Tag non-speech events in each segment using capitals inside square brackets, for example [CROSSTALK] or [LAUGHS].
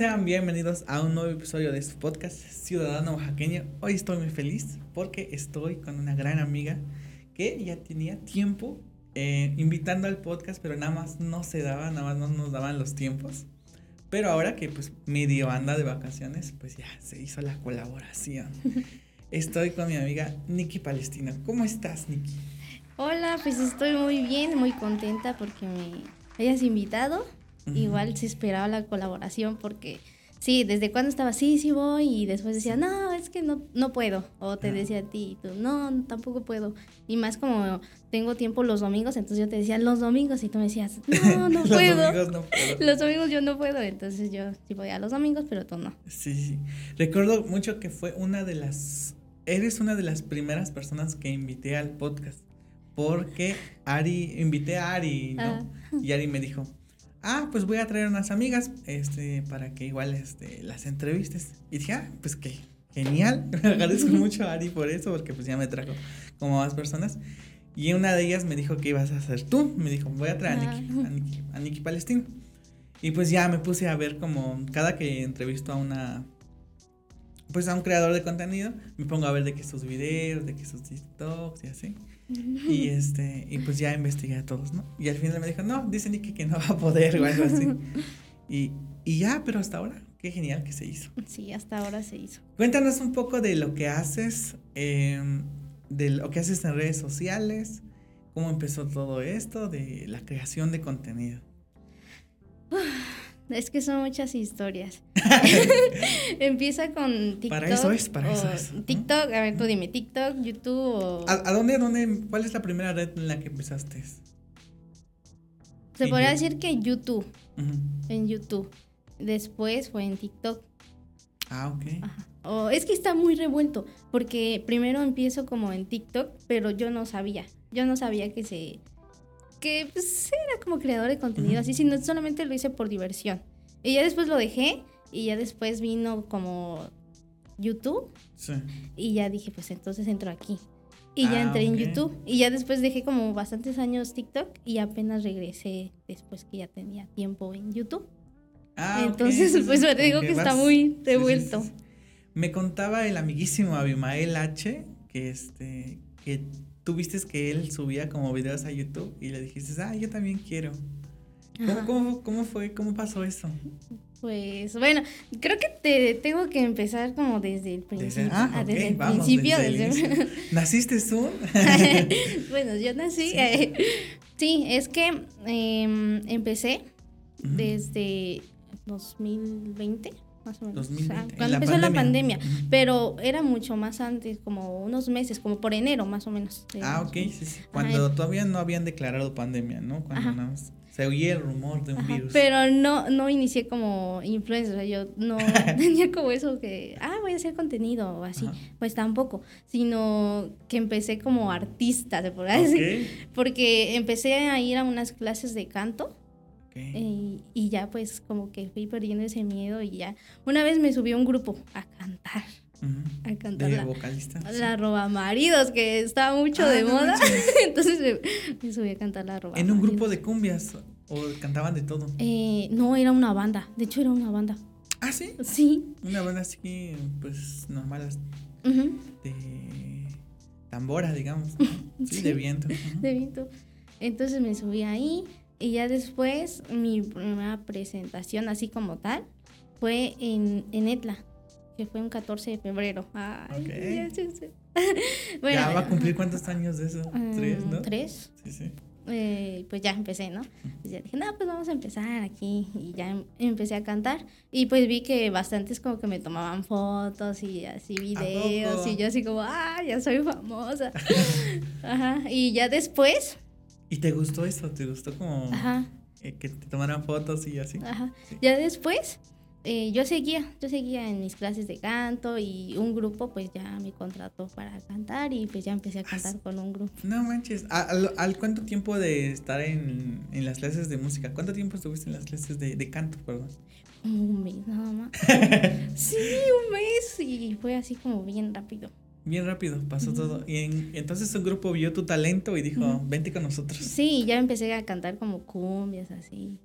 Sean bienvenidos a un nuevo episodio de su podcast Ciudadano Oaxaqueño. Hoy estoy muy feliz porque estoy con una gran amiga que ya tenía tiempo eh, invitando al podcast, pero nada más no se daba, nada más no nos daban los tiempos. Pero ahora que pues medio anda de vacaciones, pues ya se hizo la colaboración. [LAUGHS] Estoy con mi amiga Nikki Palestina. ¿Cómo estás, Nikki? Hola, pues estoy muy bien, muy contenta porque me hayas invitado. Igual se esperaba la colaboración porque sí, desde cuando estaba, sí, sí voy, y después decía, no, es que no, no puedo. O te decía a ti, tú, no, tampoco puedo. Y más como tengo tiempo los domingos, entonces yo te decía los domingos y tú me decías, no, [LAUGHS] no puedo. los domingos no puedo. [LAUGHS] Los domingos yo no puedo, entonces yo sí voy a los domingos, pero tú no. Sí, sí. Recuerdo mucho que fue una de las, eres una de las primeras personas que invité al podcast. Porque Ari, invité a Ari, ¿no? Ah. Y Ari me dijo, ah, pues voy a traer unas amigas, este, para que igual, este, las entrevistes. Y dije, ah, pues qué, genial. [LAUGHS] Agradezco mucho a Ari por eso, porque pues ya me trajo como más personas. Y una de ellas me dijo que ibas a hacer tú. Me dijo, voy a traer a Nikki, a Nikki, a Nikki Palestino. Y pues ya me puse a ver como cada que entrevisto a una pues a un creador de contenido, me pongo a ver de qué sus videos, de qué sus TikToks y así. Y [LAUGHS] este, y pues ya investigué a todos, ¿no? Y al final me dijo, no, dice Nicky que no va a poder o algo así. [LAUGHS] y, y ya, pero hasta ahora, qué genial que se hizo. Sí, hasta ahora se hizo. Cuéntanos un poco de lo que haces, em, de lo que haces en redes sociales, cómo empezó todo esto, de la creación de contenido. Es que son muchas historias. [LAUGHS] [LAUGHS] Empieza con TikTok. Para eso es, para eso es. TikTok, a ver, tú dime, TikTok, YouTube o... ¿A, dónde, dónde, cuál es la primera red en la que empezaste? Se podría decir que YouTube, en YouTube. Después fue en TikTok. Ah, ok. O, es que está muy revuelto, porque primero empiezo como en TikTok, pero yo no sabía. Yo no sabía que se que pues, era como creador de contenido, así, sino solamente lo hice por diversión. Y ya después lo dejé y ya después vino como YouTube. Sí. Y ya dije, pues entonces entro aquí. Y ya ah, entré en YouTube. Y ya después dejé como bastantes años TikTok y apenas regresé después que ya tenía tiempo en YouTube. Ah, entonces, pues me digo que está muy revuelto. me contaba el amiguísimo Abimael H que este que tú viste que él subía como videos a YouTube y le dijiste, ah, yo también quiero. ¿Cómo, cómo, fue? ¿Cómo pasó eso? Pues bueno, creo que te tengo que empezar como desde el principio. ah, desde el principio. Desde ¿Naciste tú? [LAUGHS] bueno, yo nací. Eh, sí, es que em, empecé desde 2020 más o menos. cuando empezó la pandemia, pero era mucho más antes, como unos meses, como por enero más o menos. Ah, ok, sí, sí. Cuando todavía no habían declarado pandemia, ¿no? Cuando se oía el rumor de un virus. Pero no, no inicié como influencer, o sea, yo no [LAUGHS] [LAUGHS] tenía como eso que, ah, voy a hacer contenido o así, pues tampoco, sino que empecé como artista, se podría decir, porque empecé a ir a unas clases de canto eh, y ya pues como que fui perdiendo ese miedo y ya. Una vez me subí a un grupo a cantar. A cantar. la, vocalista? La roba maridos, que estaba mucho de ah, moda. [LAUGHS] Entonces me, subí a cantar la roba. ¿En un grupo de cumbias? ¿O cantaban de todo? Eh, no, era una banda. De hecho, era una banda. ¿Ah, sí? Sí. Una banda así, pues, normal. De tambora, digamos. [LAUGHS] Sí, de viento. De viento. Entonces me subí ahí y ya después, mi primera presentación, así como tal, fue en, en Etla, que fue un 14 de febrero. Ay, [LAUGHS] bueno, ¿Ya va a cumplir cuántos años de eso? Mm, ¿Tres, no? Tres. Sí, sí. Eh, pues ya empecé, ¿no? Pues ya dije, no, pues vamos a empezar aquí. Y ya em, empecé a cantar. Y pues vi que bastantes como que me tomaban fotos y así videos. Y yo así como, ah, ya soy famosa. [LAUGHS] Ajá. Y ya después ¿Y te gustó eso? ¿Te gustó como eh, que te tomaran fotos y así? Ajá. Ya después, eh, yo seguía, yo seguía en mis clases de canto y un grupo pues ya me contrató para cantar y pues ya empecé a cantar con un grupo. No manches, ¿al, cuánto tiempo de estar en, las clases de música? ¿Cuánto tiempo estuviste en las clases de, de canto, perdón? Un mes nada más. [LAUGHS] sí, un mes y fue así como bien rápido. Bien rápido, pasó todo. Y entonces un grupo vio tu talento y dijo, vente con nosotros. Sí, ya empecé a cantar como cumbias, así.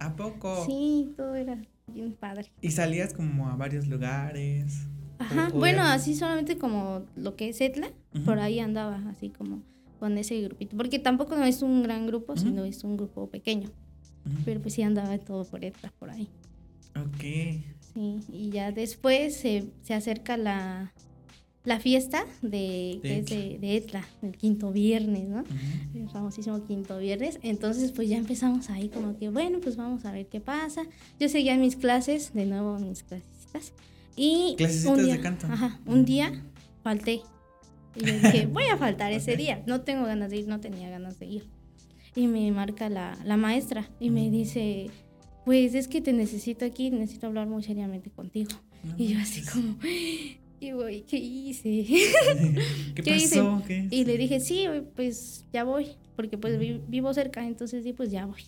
¿A poco? Sí, todo era bien padre. ¿Y salías como a varios lugares? Ajá, bueno, así solamente como lo que es Etla, por ahí andaba, así como con ese grupito. Porque tampoco no es un gran grupo, sino es un grupo pequeño. Pero pues sí andaba todo por Etla, por ahí. Ok. Sí, y ya después se, se acerca la, la fiesta de, de, de, de, Etla, el quinto viernes, ¿no? El famosísimo quinto viernes. Entonces, pues ya empezamos ahí como que, bueno, pues vamos a ver qué pasa. Yo seguía mis clases, de nuevo mis clasecitas. Y un día, de canto. Ajá, un día falté. Y yo dije, voy a faltar ese día. No tengo ganas de ir, no tenía ganas de ir. Y me marca la, la maestra y me dice, pues es que te necesito aquí, necesito hablar muy seriamente contigo. y yo así como, y voy, ¿qué hice? [LAUGHS] ¿Qué, pasó? ¿Qué y le dije, sí, pues ya voy, porque pues vivo cerca, entonces sí, pues ya voy.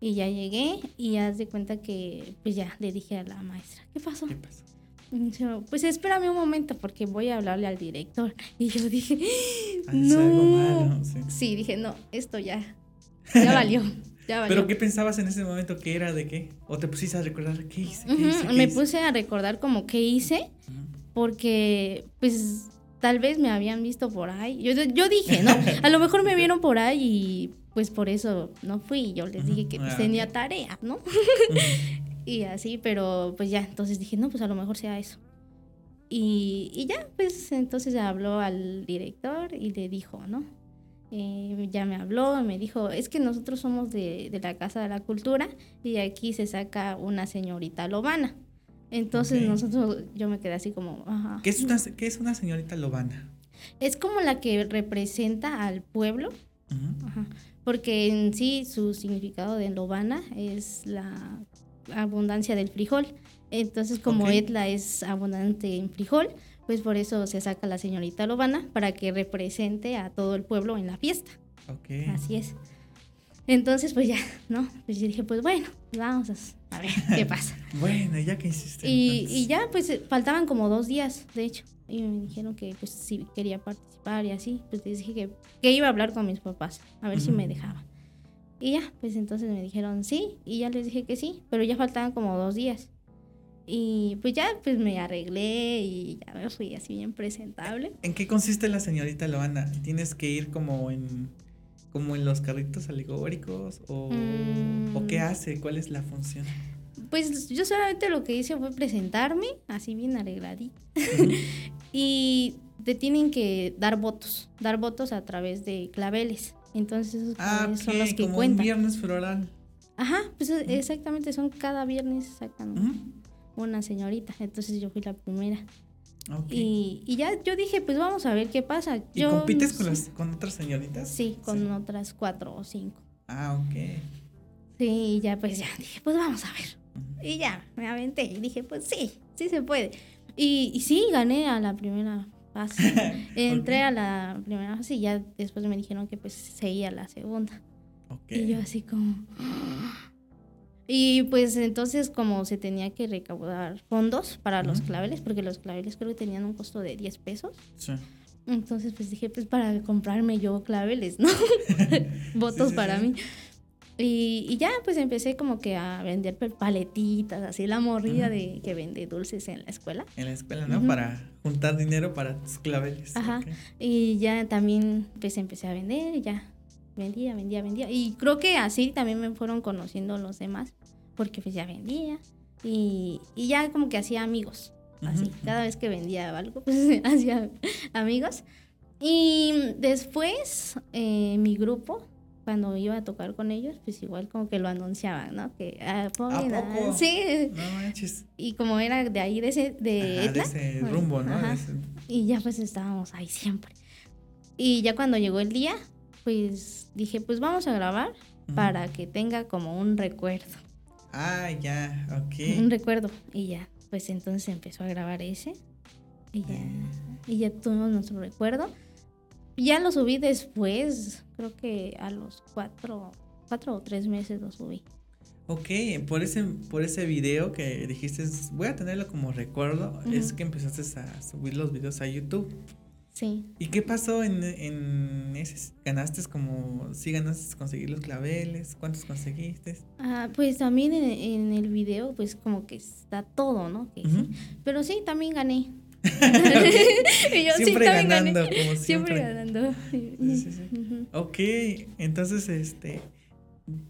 Y ya llegué y haz de cuenta que pues ya le dije a la maestra, ¿qué pasó? ¿Qué pasó? pues espérame un momento porque voy a hablarle al director. Y yo dije, no. sí. dije, no, esto ya, [LAUGHS] ya valió. Ya ¿Pero qué pensabas en ese momento? ¿Qué era? ¿De qué? ¿O te pusiste a recordar qué hice? Me puse a recordar como qué hice, porque pues tal vez me habían visto por ahí. Yo, yo dije, ¿no? [LAUGHS] A lo mejor me vieron por ahí y pues por eso no fui. Yo les dije que pues, ah, tenía tarea, ¿no? [LAUGHS] y así, pero pues ya, entonces dije, no, pues a lo mejor sea eso. Y, y ya, pues entonces habló al director y le dijo, ¿no? Eh, ya me habló, me dijo, es que nosotros somos de, de, la Casa de la Cultura y aquí se saca una señorita lobana. Entonces nosotros, yo me quedé así como, ajá. ¿Qué es una, qué es una señorita lobana? Es como la que representa al pueblo, ajá, porque en sí su significado de lobana es la abundancia del frijol. Entonces, como Etla es abundante en frijol, pues por eso se saca la señorita Lobana para que represente a todo el pueblo en la fiesta. Así es. Entonces, pues ya, [LAUGHS] ¿no? Pues yo dije, pues bueno, vamos a, ver [LAUGHS] qué pasa. bueno, ya que hiciste. Y, y, ya, pues faltaban como dos días, de hecho. Y me dijeron que pues si quería participar y así. Pues les dije que, que iba a hablar con mis papás, a ver si me dejaban. Y ya, pues entonces me dijeron sí, y ya les dije que sí, pero ya faltaban como dos días. Y pues ya, pues me arreglé y ya me fui así bien presentable. ¿En qué consiste la señorita Loana? ¿Tienes que ir como en, como en los carritos alegóricos? ¿O, ¿O qué mm. hace? ¿Cuál es la función? Pues yo solamente lo que hice fue presentarme, así bien arregladita. [LAUGHS] y te tienen que dar votos, dar votos a través de claveles. Entonces esos ah, son los que como cuentan. Un viernes floral. Ajá, pues exactamente, son cada viernes sacan una señorita. Entonces yo fui la primera. Y, y, ya yo dije, pues vamos a ver qué pasa. ¿Y compites con, las, con otras señoritas? Sí, con otras cuatro o cinco. Ah, ok. Sí, y ya pues ya dije, pues vamos a ver. Y ya, me aventé y dije, pues sí, sí se puede. Y, y sí, gané a la primera [LAUGHS] Entré a la primera fase y ya después me dijeron que pues seguía la segunda. Y yo así como... Y pues entonces como se tenía que recaudar fondos para los claveles, porque los claveles creo que tenían un costo de 10 pesos. Entonces pues dije, pues para comprarme yo claveles, ¿no? [LAUGHS] [LAUGHS] Votos para mí. Y, y, ya, pues empecé como que a vender paletitas, así la morrilla de que vende dulces en la escuela. En la escuela, ¿no? Para juntar dinero para tus claveles. Ajá. Y ya también pues empecé a vender y ya vendía, vendía, vendía. Y creo que así también me fueron conociendo los demás, porque pues ya vendía y, y ya como que hacía amigos. Así, cada vez que vendía algo, pues [LAUGHS] hacía amigos. Y después eh, mi grupo cuando iba a tocar con ellos, pues igual como que lo anunciaban, ¿no? Que ah, ¿A sí. No manches. Y como era de ahí de ese de, ese rumbo, ¿no? Y ya pues estábamos ahí siempre. Y ya cuando llegó el día, pues dije, pues vamos a grabar para que tenga como un recuerdo. Ah, ya, ok. Un recuerdo. Y ya, pues entonces empezó a grabar ese. Y ya, y ya tuvimos nuestro recuerdo. Ya lo subí después, creo que a los cuatro, cuatro o tres meses lo subí. Ok, por ese, por ese video que dijiste, voy a tenerlo como recuerdo, es que empezaste a subir los videos a YouTube. Sí. ¿Y qué pasó en, en ese? ¿Ganaste como, sí ganaste conseguir los claveles? ¿Cuántos conseguiste? Ah, pues también en, el video, pues como que está todo, ¿no? Pero sí, también gané. [LAUGHS] [LAUGHS] siempre ganando, como siempre. Siempre ganando. Sí, sí, [LAUGHS] Ok, entonces, este,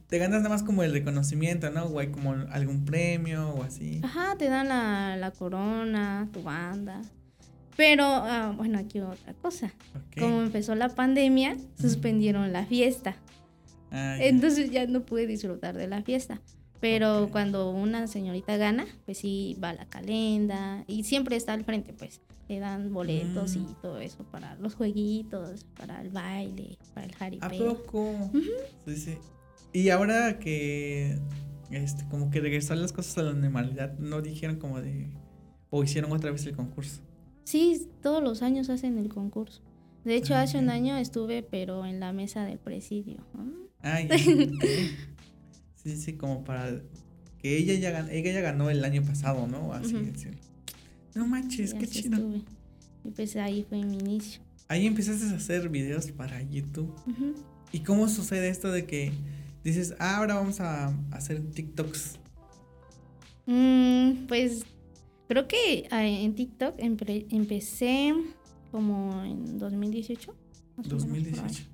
te ganas nada más como el reconocimiento, ¿no? O hay como algún premio o así. Ajá, te dan la, la corona, tu banda. Pero, ah, bueno, aquí otra cosa. Como empezó la pandemia, suspendieron la fiesta. Ah, Entonces ya no pude disfrutar de la fiesta. Pero cuando una señorita gana, pues sí va a la calenda y siempre está al frente, pues le dan boletos y mm. todo eso para los jueguitos, para el baile, para el jaripeo. ¿A poco? Sí, sí. Y ahora que este, como que regresaron las cosas a la normalidad, ¿no dijeron como de... o hicieron otra vez el concurso? Sí, todos los años hacen el concurso. De hecho, ah, hace un año estuve, pero en la mesa del presidio. Ay, [LAUGHS] sí, sí, como para que ella ya, ganó, ella ya ganó el año pasado, ¿no? Así No manches, qué chido. Y pues ahí fue mi inicio. Ahí empezaste a hacer videos para YouTube. ¿Y cómo sucede esto de que dices, ah, ahora vamos a hacer TikToks? Mm, pues creo que ah, en TikTok empecé como en 2018. 2018.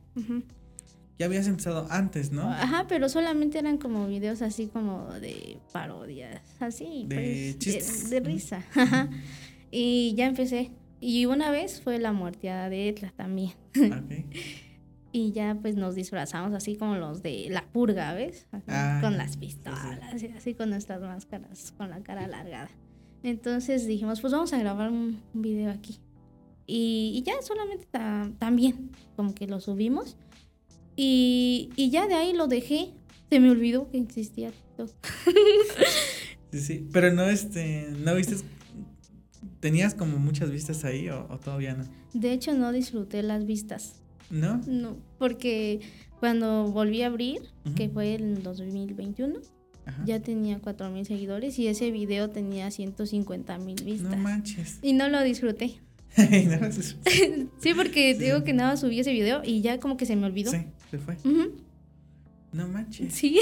Ya habías empezado antes, ¿no? Ajá, pero solamente eran como videos así como de parodias, así. De pues, chistes. De, risa. Y ya empecé. Y una vez fue la muerteada de Etla también. Okay. [LAUGHS] y ya pues nos disfrazamos así como los de la purga, ¿ves? Ah, con las pistolas y así con nuestras máscaras, con la cara alargada. Entonces dijimos, pues vamos a grabar un, video aquí. Y, ya solamente también, como que lo subimos. Y, ya de ahí lo dejé. Se me olvidó que existía TikTok. [LAUGHS] sí, sí. Pero no, este, no viste. ¿Tenías como muchas vistas ahí o, todavía no? De hecho, no disfruté las vistas. ¿No? No, porque cuando volví a abrir, que fue en 2021, ya tenía 4 mil seguidores y ese video tenía 150 mil vistas. No manches. Y no lo disfruté. [LAUGHS] [LAUGHS] sí, porque digo que nada subí ese video y ya como que se me olvidó. Sí, se fue. No manches. Sí.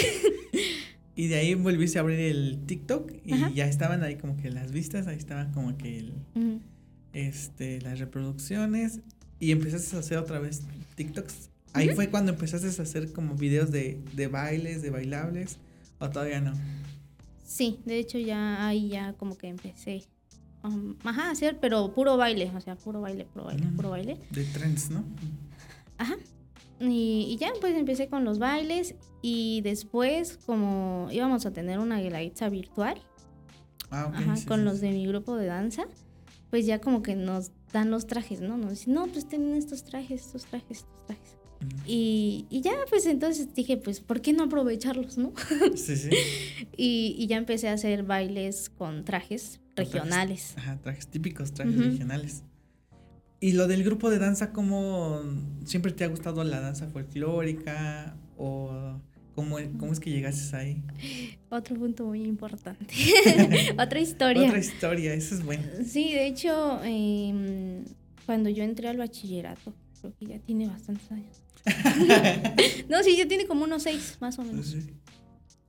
[LAUGHS] y de ahí volviste a abrir el TikTok y ya estaban ahí como que las vistas, ahí estaban como que el, este, las reproducciones y empezaste a hacer otra vez TikToks. Ahí fue cuando empezaste a hacer como videos de, de bailes, de bailables, o todavía no. Sí, de hecho ya ahí ya como que empecé Um, ajá, hacer, pero puro baile, o sea, puro baile, puro baile, puro baile. De trends, ¿no? Ajá. Y, ya, pues empecé con los bailes y después, como íbamos a tener una guelaguetza virtual, ah, ajá, con los de mi grupo de danza, pues ya como que nos dan los trajes, ¿no? Nos dicen, no, pues tienen estos trajes, estos trajes, estos trajes. Y, y, ya, pues entonces dije, pues, ¿por qué no aprovecharlos, no? [LAUGHS] Sí, sí. y, y, ya empecé a hacer bailes con trajes regionales. ajá, trajes típicos, trajes regionales. ¿Y lo del grupo de danza, cómo siempre te ha gustado la danza folclórica o cómo, cómo es que llegaste ahí? Otro punto muy importante. [LAUGHS] [LAUGHS] Otra historia. Otra historia, eso es bueno. Sí, de hecho, em, cuando yo entré al bachillerato, creo que ya tiene bastantes años. [LAUGHS] no, sí, ya tiene como unos seis, más o menos.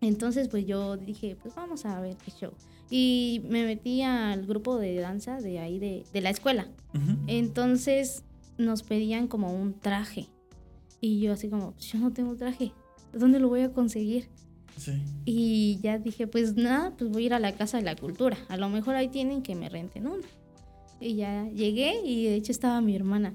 Entonces, pues yo dije, pues vamos a ver qué show. Y me metí al grupo de danza de ahí, de, la escuela. Entonces, nos pedían como un traje. Y yo así como, pues yo no tengo traje. ¿Dónde lo voy a conseguir? Sí. Y ya dije, pues nada, pues voy a ir a la Casa de la Cultura. A lo mejor ahí tienen que me renten uno. Y ya llegué y de hecho estaba mi hermana.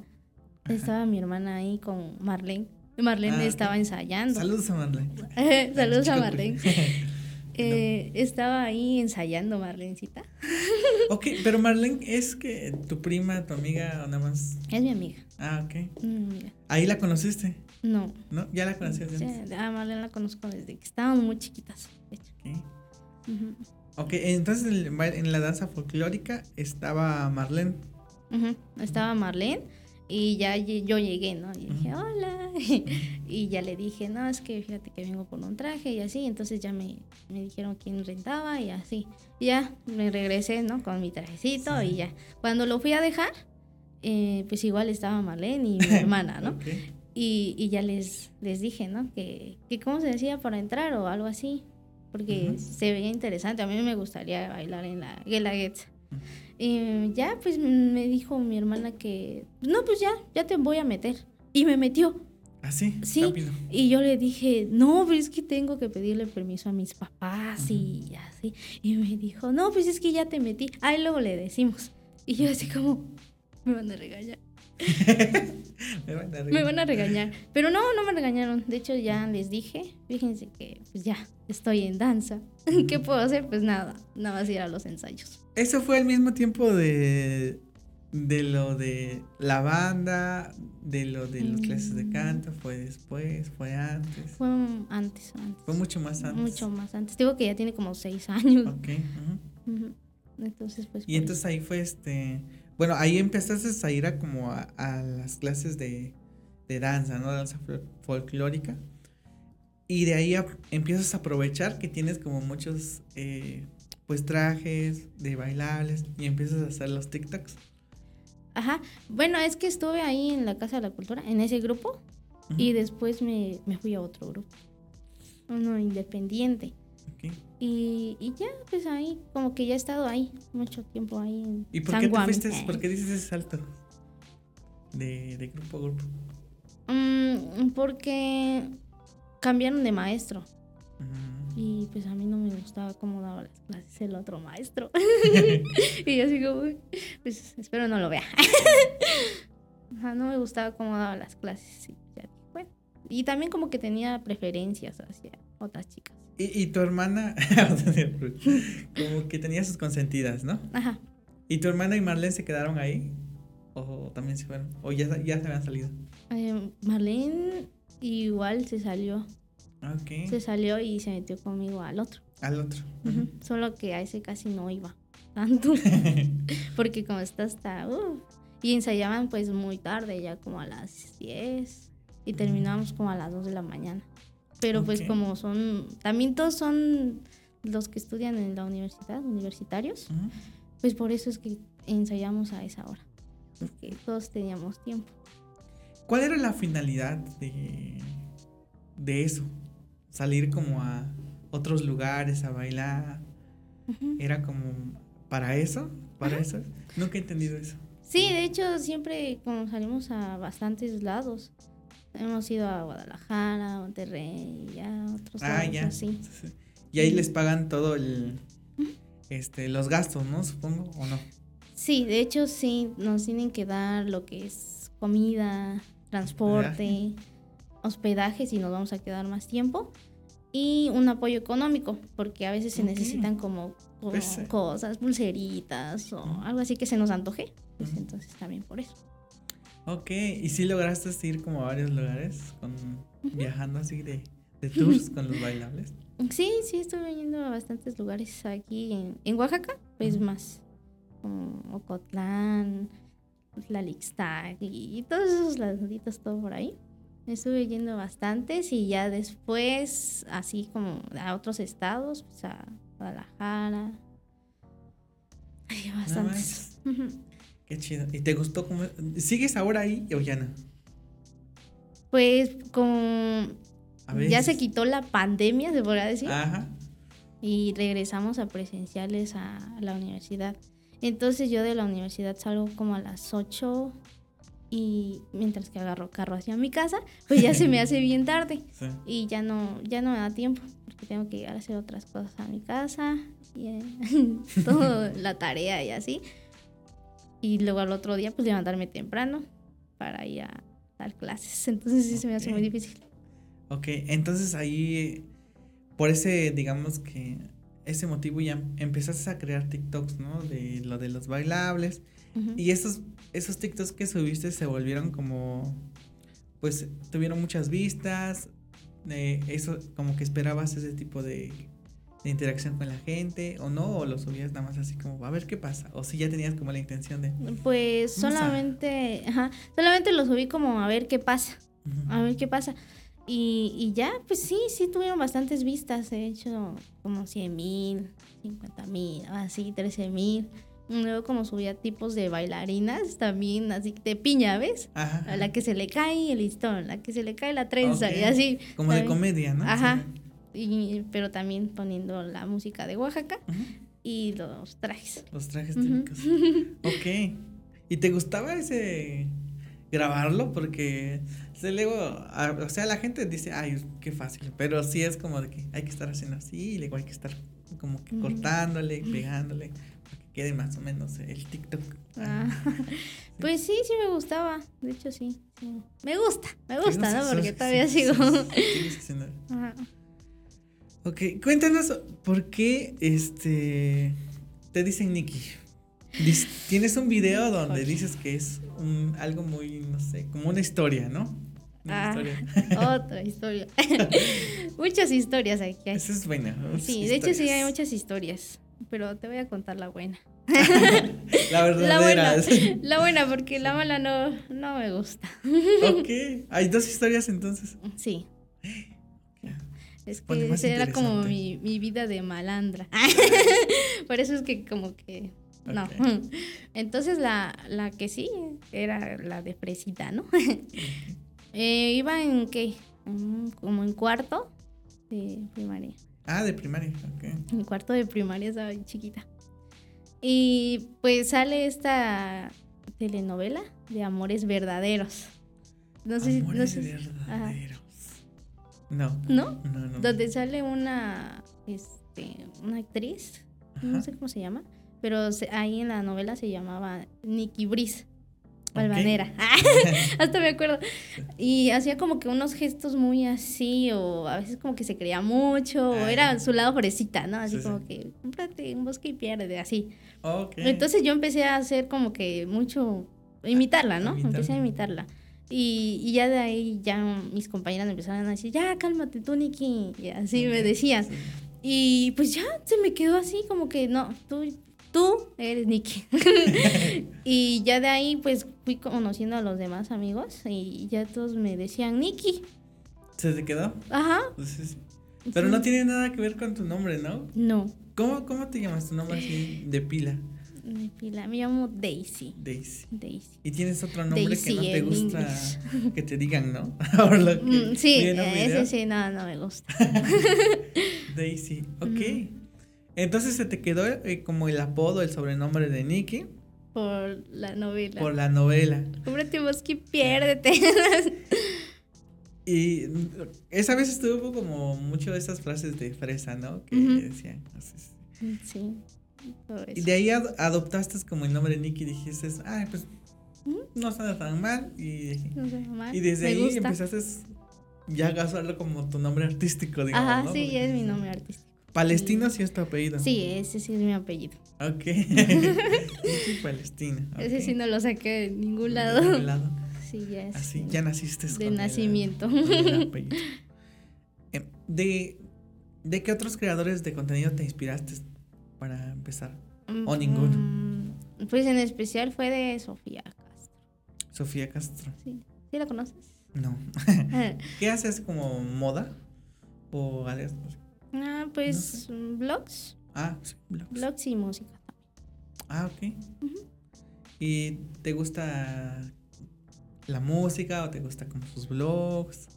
Estaba mi hermana ahí con Marlene. Marlene ah, estaba ensayando. Saludos a Marlene. [LAUGHS] Saludos a Marlene. [LAUGHS] Eh, estaba ahí ensayando Marlencita. [LAUGHS] ok, pero Marlene es que tu prima, tu amiga o nada más. Es mi amiga. Ah, ok. ¿Ahí la conociste? No. ¿No? ¿Ya la conocías? Sí, a Marlene la conozco desde que estábamos muy chiquitas. De hecho. Ok, entonces en la danza folclórica estaba Marlene. Estaba Marlene y ya yo llegué, ¿no? Y dije, hola. [LAUGHS] y ya le dije, no, es que fíjate que vengo con un traje y así. Entonces ya me, me dijeron quién rentaba y así. Y ya me regresé, ¿no? Con mi trajecito y ya. Cuando lo fui a dejar, eh, pues igual estaba Marlene y mi [LAUGHS] hermana, ¿no? Y, y, ya les, les dije, ¿no? Que, que cómo se decía para entrar o algo así, porque se veía interesante. A mí me gustaría bailar en la Guelaguetza. Y ya, pues me dijo mi hermana que, no, pues ya, ya te voy a meter. Y me metió. ¿Ah, sí? Sí. Y yo le dije, no, pues es que tengo que pedirle permiso a mis papás y así. Y me dijo, no, pues es que ya te metí. Ahí luego le decimos. Y yo así como, me van a regañar. [LAUGHS] me, van a regañar. me van a regañar. Pero no, no me regañaron. De hecho, ya les dije, fíjense que pues ya estoy en danza. [LAUGHS] ¿Qué puedo hacer? Pues nada, nada más ir a los ensayos. Eso fue al mismo tiempo de, de lo de la banda, de lo de las clases de canto, fue después, fue antes. Fue antes, antes. Fue mucho más antes. Mucho más antes. Digo que ya tiene como seis años. Ok. Entonces, pues. Y entonces ahí fue este. Bueno, ahí empezaste a ir a como a, las clases de, de, danza, ¿no? Danza folclórica. Y de ahí empiezas a aprovechar que tienes como muchos, eh, pues, trajes de bailables y empiezas a hacer los TikToks. Ajá. Bueno, es que estuve ahí en la Casa de la Cultura, en ese grupo, y después me, me, fui a otro grupo, uno independiente. Y, y, ya, pues ahí, como que ya he estado ahí, mucho tiempo ahí en ¿Y por qué te fuiste, por qué dices ese salto de, de grupo a grupo? Mm, porque cambiaron de maestro. Mm. Y pues a mí no me gustaba cómo daba las clases el otro maestro. [LAUGHS] y yo así como, pues espero no lo vea. [LAUGHS] no me gustaba cómo daba las clases. Y, bueno. y también como que tenía preferencias hacia otras chicas. Y, tu hermana, [LAUGHS] como que tenía sus consentidas, ¿no? Ajá. ¿Y tu hermana y Marlene se quedaron ahí? ¿O también se fueron? ¿O ya, ya se habían salido? Eh, Marlene igual se salió. Okay. Se salió y se metió conmigo al otro. Al otro. Solo que a ese casi no iba tanto. [LAUGHS] [LAUGHS] Porque como está hasta... Uh, y ensayaban pues muy tarde, ya como a las 10. Y terminábamos como a las 2 de la mañana. Pero pues como son, también todos son los que estudian en la universidad, universitarios, pues por eso es que ensayamos a esa hora, porque todos teníamos tiempo. ¿Cuál era la finalidad de, de eso? Salir como a otros lugares a bailar. ¿Era como para eso? ¿Para eso? Nunca he entendido eso. Sí, de hecho siempre como salimos a bastantes lados. Hemos ido a Guadalajara, a Monterrey, ya otros ah, lados así. [LAUGHS] Y ahí les pagan todo el este los gastos, ¿no? Supongo o no. Sí, de hecho sí nos tienen que dar lo que es comida, transporte, hospedaje, si nos vamos a quedar más tiempo y un apoyo económico, porque a veces se necesitan como, pues, cosas, pulseritas o algo así que se nos antoje. Pues entonces también por eso. Ok, ¿y si lograste ir como a varios lugares con, viajando así de, de tours con los bailables? Sí, sí, estuve yendo a bastantes lugares aquí en, Oaxaca, pues más como Ocotlán, Tlalixtag y, todos esos laditos, todo por ahí. Estuve yendo bastantes y ya después, así como a otros estados, pues a Guadalajara. Hay bastantes. Qué chido. ¿Y te gustó cómo? ¿Sigues ahora ahí o ya no? Pues como ya se quitó la pandemia, se podría decir. Ajá. Y regresamos a presenciales a la universidad. Entonces yo de la universidad salgo como a las 8 y mientras que agarro carro hacia mi casa, pues ya se me hace [LAUGHS] bien tarde y ya no ya no me da tiempo porque tengo que llegar a hacer otras cosas a mi casa y eh, [LAUGHS] toda la tarea y así. Y luego al otro día, pues levantarme temprano para ir a dar clases. Entonces sí se me hace muy difícil. Ok, entonces ahí, por ese, digamos que, ese motivo ya empezaste a crear TikToks, ¿no? De lo de los bailables. Y esos, esos TikToks que subiste se volvieron como, pues tuvieron muchas vistas. Eh, eso, como que esperabas ese tipo de de interacción con la gente o no, o lo subías nada más así como a ver qué pasa, o si ya tenías como la intención de... Pues solamente, ajá, solamente lo subí como a ver qué pasa, a ver qué pasa. Y, y, ya, pues sí, sí tuvieron bastantes vistas, de hecho como 100 mil, 50 mil, así, 13 mil. Luego como subía tipos de bailarinas, también así de piña, ¿ves? Ajá. A la que se le cae el listón, la que se le cae la trenza y así. Como de comedia, ¿no? Ajá. Y, pero también poniendo la música de Oaxaca y los trajes. Los trajes típicos. ok. ¿Y te gustaba ese grabarlo? Porque se luego, o sea, la gente dice, ay, qué fácil, pero sí es como de que hay que estar haciendo así, y luego hay que estar como que cortándole, pegándole quede más o menos el TikTok. Ah, [LAUGHS] pues sí, sí me gustaba. De hecho, sí. Me gusta, me gusta, ¿no? Porque todavía sigo. Ok, cuéntanos por qué este te dicen Nikki. Tienes un video donde dices que es un, algo muy, no sé, como una historia, ¿no? Una ah, historia. [LAUGHS] otra historia. [LAUGHS] muchas historias aquí. Esa es buena. Sí, de hecho sí hay muchas historias pero te voy a contar la buena. [LAUGHS] la verdadera. La buena, la buena, porque la mala no, no me gusta. ok. Hay dos historias entonces. Sí. [GASPS] Es que esa era como mi, mi, vida de malandra. [LAUGHS] Por eso es que como que... No. [LAUGHS] Entonces la, la que sí era la de fresita, ¿no? [LAUGHS] eh, iba en qué? Como en cuarto de primaria. Ah, de primaria, ok. Mi cuarto de primaria estaba chiquita. Y pues sale esta telenovela de Amores Verdaderos. No sé Amores si. No verdaderos. No. ¿No? No, no. Donde sale una, este, una actriz, no sé cómo se llama, pero ahí en la novela se llamaba Nikki Brice. Palvanera. [LAUGHS] [LAUGHS] Hasta me acuerdo. Y hacía como que unos gestos muy así, o a veces como que se creía mucho, o era su lado fresita, ¿no? Así como que, cómprate un bosque y pierde, así. Entonces yo empecé a hacer como que mucho, imitarla, ¿no? Empecé a imitarla. Y, y, ya de ahí ya mis compañeras me empezaron a decir, ya cálmate tú, Nikki. Y así me decían. Y pues ya se me quedó así como que, no, tú tú eres Nikki. [LAUGHS] y ya de ahí pues fui conociendo a los demás amigos y ya todos me decían Nikki. ¿Se te quedó? Ajá. Pero no tiene nada que ver con tu nombre, ¿no? No. ¿Cómo, cómo te llamas tu nombre así de pila? De pila, me llamo Daisy. Daisy. Daisy. Y tienes otro nombre que no te gusta [LAUGHS] que te digan, ¿no? [LAUGHS] Mm, sí, ese sí, no, no me gusta. [LAUGHS] Daisy, ok. Entonces se te quedó eh, como el apodo, el sobrenombre de Nicky. Por la novela. Por la novela. Cúmbrete bosque y piérdete. y esa vez estuvo como mucho de esas frases de fresa, ¿no? Que decían. sí. Y de ahí adoptaste como el nombre de Nicky y dijiste, ay, pues no suena tan mal. Y, mal. y desde ahí empezaste ya a usarlo como tu nombre artístico, digamos. Ajá, sí, es mi nombre artístico. Palestina sí es tu apellido. Sí, ese sí es mi apellido. Ok. [LAUGHS] Palestina. Ese sí no lo saqué de ningún lado. De ningún lado. [LAUGHS] Sí, ya es. Así, ya naciste De nacimiento. [LAUGHS] Em, de, ¿De qué otros creadores de contenido te inspiraste para empezar? ¿O ninguno? Pues en especial fue de Sofía Castro. Sofía Castro. Sí. ¿Sí la conoces? No. [LAUGHS] ¿Qué haces como moda? ¿O algo Ah, pues blogs. Ah, sí, blogs. Blogs y música Ah, ok. ¿Y te gusta la música o te gusta como sus blogs?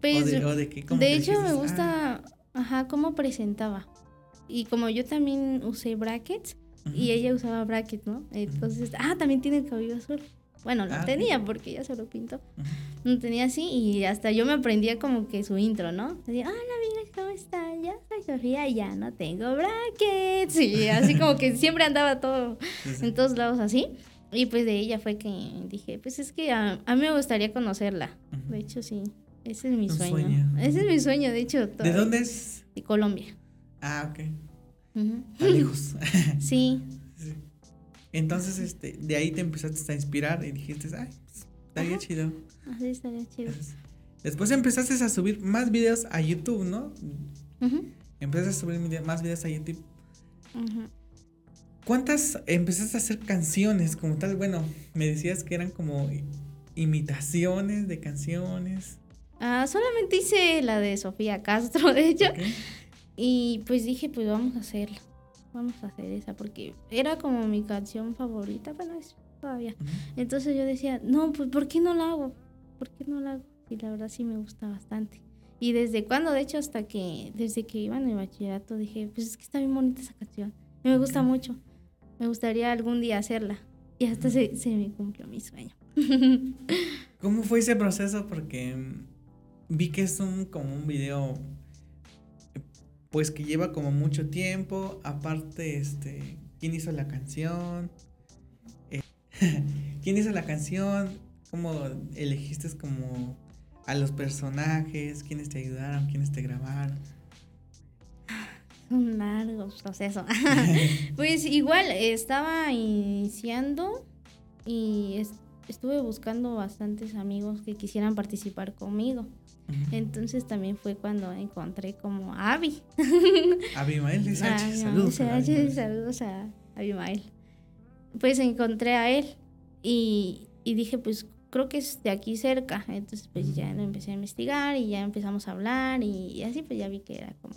Pues, de, hecho me gusta, ah"? ajá, cómo presentaba. Y como yo también usé brackets y ella usaba brackets, ¿no? Entonces, ah, también tiene el cabello azul. Bueno, lo ah, tenía porque ya se lo pintó. Lo tenía así y hasta yo me aprendía como que su intro, ¿no? Decía, hola amigas, ¿cómo están? Ya soy Sofía ya no tengo brackets. Y así como que siempre andaba todo en todos lados así. Y pues de ella fue que dije, pues es que a, mí me gustaría conocerla. De hecho, sí. Ese es mi sueño. Ese es mi sueño, de hecho. ¿De dónde es? De Colombia. Ah, ok. lejos. [LAUGHS] sí. Entonces, este, de ahí te empezaste a inspirar y dijiste, ay, pues, estaría chido. Así estaría chido. Después empezaste a subir más videos a YouTube, ¿no? Empezaste a subir más videos a YouTube. ¿Cuántas empezaste a hacer canciones como tal? Bueno, me decías que eran como imitaciones de canciones. Ah, solamente hice la de Sofía Castro, de hecho. Y pues dije, pues vamos a hacerlo vamos a hacer esa, porque era como mi canción favorita, bueno, es todavía. Entonces yo decía, no, pues ¿por qué no la hago? ¿Por qué no la hago? Y la verdad sí me gusta bastante. Y desde cuando, de hecho, hasta que, desde que iba en mi bachillerato, dije, pues es que está bien bonita esa canción. Me gusta mucho. Me gustaría algún día hacerla. Y hasta se, se me cumplió mi sueño. [LAUGHS] [LAUGHS] ¿Cómo fue ese proceso? Porque vi que es un como un video pues que lleva como mucho tiempo. Aparte, este, ¿quién hizo la canción? Eh, [LAUGHS] ¿Quién hizo la canción? ¿Cómo elegiste como a los personajes? ¿Quiénes te ayudaron? ¿Quiénes te grabaron? [LAUGHS] Un largo proceso. [LAUGHS] pues igual estaba iniciando y estuve buscando bastantes amigos que quisieran participar conmigo. Entonces también fue cuando encontré como a Abby. [LAUGHS] Abimael saludos. saludos a Abimael. Pues encontré a él y, y, dije, pues creo que es de aquí cerca. Entonces pues ya lo empecé a investigar y ya empezamos a hablar y, así pues ya vi que era como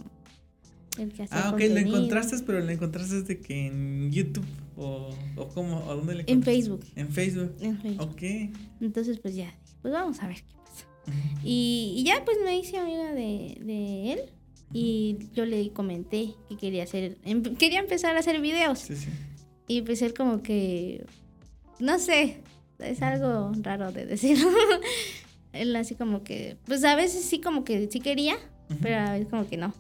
el que hacía Ah, ok, lo encontraste, pero lo encontraste de que en YouTube o, o cómo, ¿a dónde le encontraste? En Facebook. En Facebook. En Facebook. Ok. Entonces pues ya, pues vamos a ver qué y, ya pues me hice amiga de, él y yo le comenté que quería hacer, em, quería empezar a hacer videos. Y pues él como que, no sé, es algo raro de decirlo. [LAUGHS] él así como que, pues a veces sí como que sí quería, pero a veces como que no.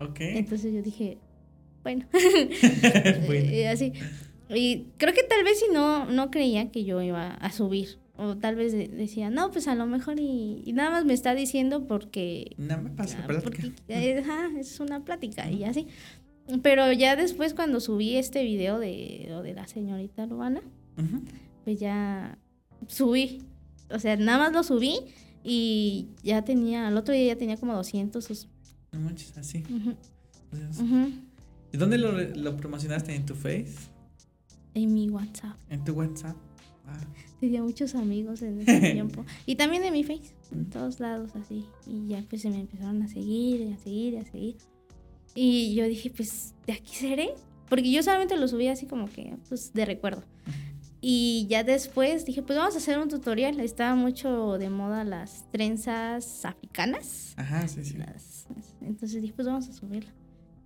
Ok. Entonces yo dije, [LAUGHS] [LAUGHS] bueno. y así. Y creo que tal vez si no, no creía que yo iba a subir o tal vez decía, no, pues a lo mejor y, nada más me está diciendo porque... Nada me pasa, porque, [LAUGHS] es una plática y así. Pero ya después cuando subí este video de, de la señorita Urbana, pues ya subí. O sea, nada más lo subí y ya tenía, al otro día ya tenía como 200 sus... No manches, así. ¿Y dónde lo, lo promocionaste? ¿En tu Face? En mi WhatsApp. ¿En tu WhatsApp? Ah. Tenía muchos amigos en ese [LAUGHS] tiempo. Y también en mi Face, en todos lados así. Y ya pues se me empezaron a seguir, y a seguir, y a seguir. Y yo dije, pues, ¿de aquí seré? Porque yo solamente lo subí así como que, pues, de recuerdo. Y ya después dije, pues vamos a hacer un tutorial. Estaba mucho de moda las trenzas africanas. Ajá, sí, sí. entonces dije, pues vamos a subirlo.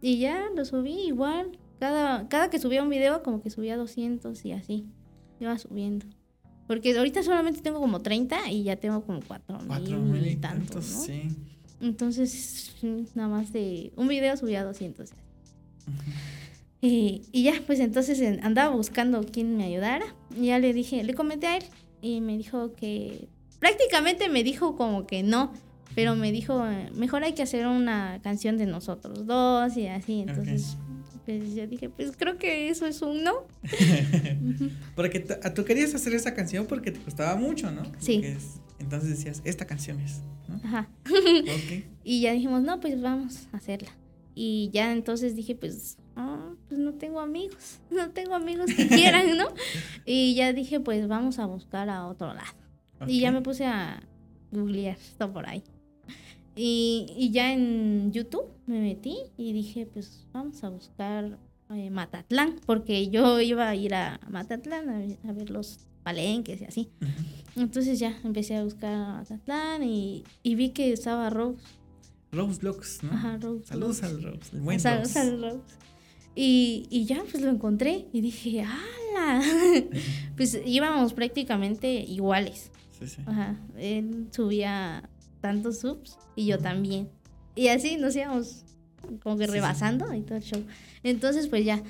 Y ya lo subí igual. Cada, cada que subía un video, como que subía 200 y así. Iba subiendo. Porque ahorita solamente tengo como 30 y ya tengo como 4 mil y tantos, ¿no? Sí. Entonces, nada más de un video subía 200. y, y, ya, pues entonces andaba buscando quién me ayudara. Y ya le dije, le comenté a él y me dijo que prácticamente me dijo como que no, pero me dijo, mejor hay que hacer una canción de nosotros dos y así. Entonces, pues yo dije, pues creo que eso es un no. [LAUGHS] porque tú querías hacer esa canción porque te costaba mucho, ¿no? Sí. entonces decías, esta canción es. Ajá. [LAUGHS] Y ya dijimos, no, pues vamos a hacerla. Y ya entonces dije, pues, ah, pues no tengo amigos, [LAUGHS] no tengo amigos que quieran, ¿no? y ya dije, pues vamos a buscar a otro lado. Y ya me puse a googlear esto por ahí. Y, ya en YouTube me metí y dije, pues vamos a buscar eh, Matatlán, porque yo iba a ir a Matatlán a, ver los palenques y así. Entonces ya empecé a buscar a Matatlán y, vi que estaba Rose. Rose Lux, ¿no? Ajá, Rose. Saludos al Rose. El Saludos al Rose. Y, y, ya pues lo encontré y dije, ¡hala! [LAUGHS] pues íbamos prácticamente iguales. Sí, sí. Ajá. Él subía tantos subs y yo también. Y así nos íbamos como que rebasando y todo el show. Entonces, pues ya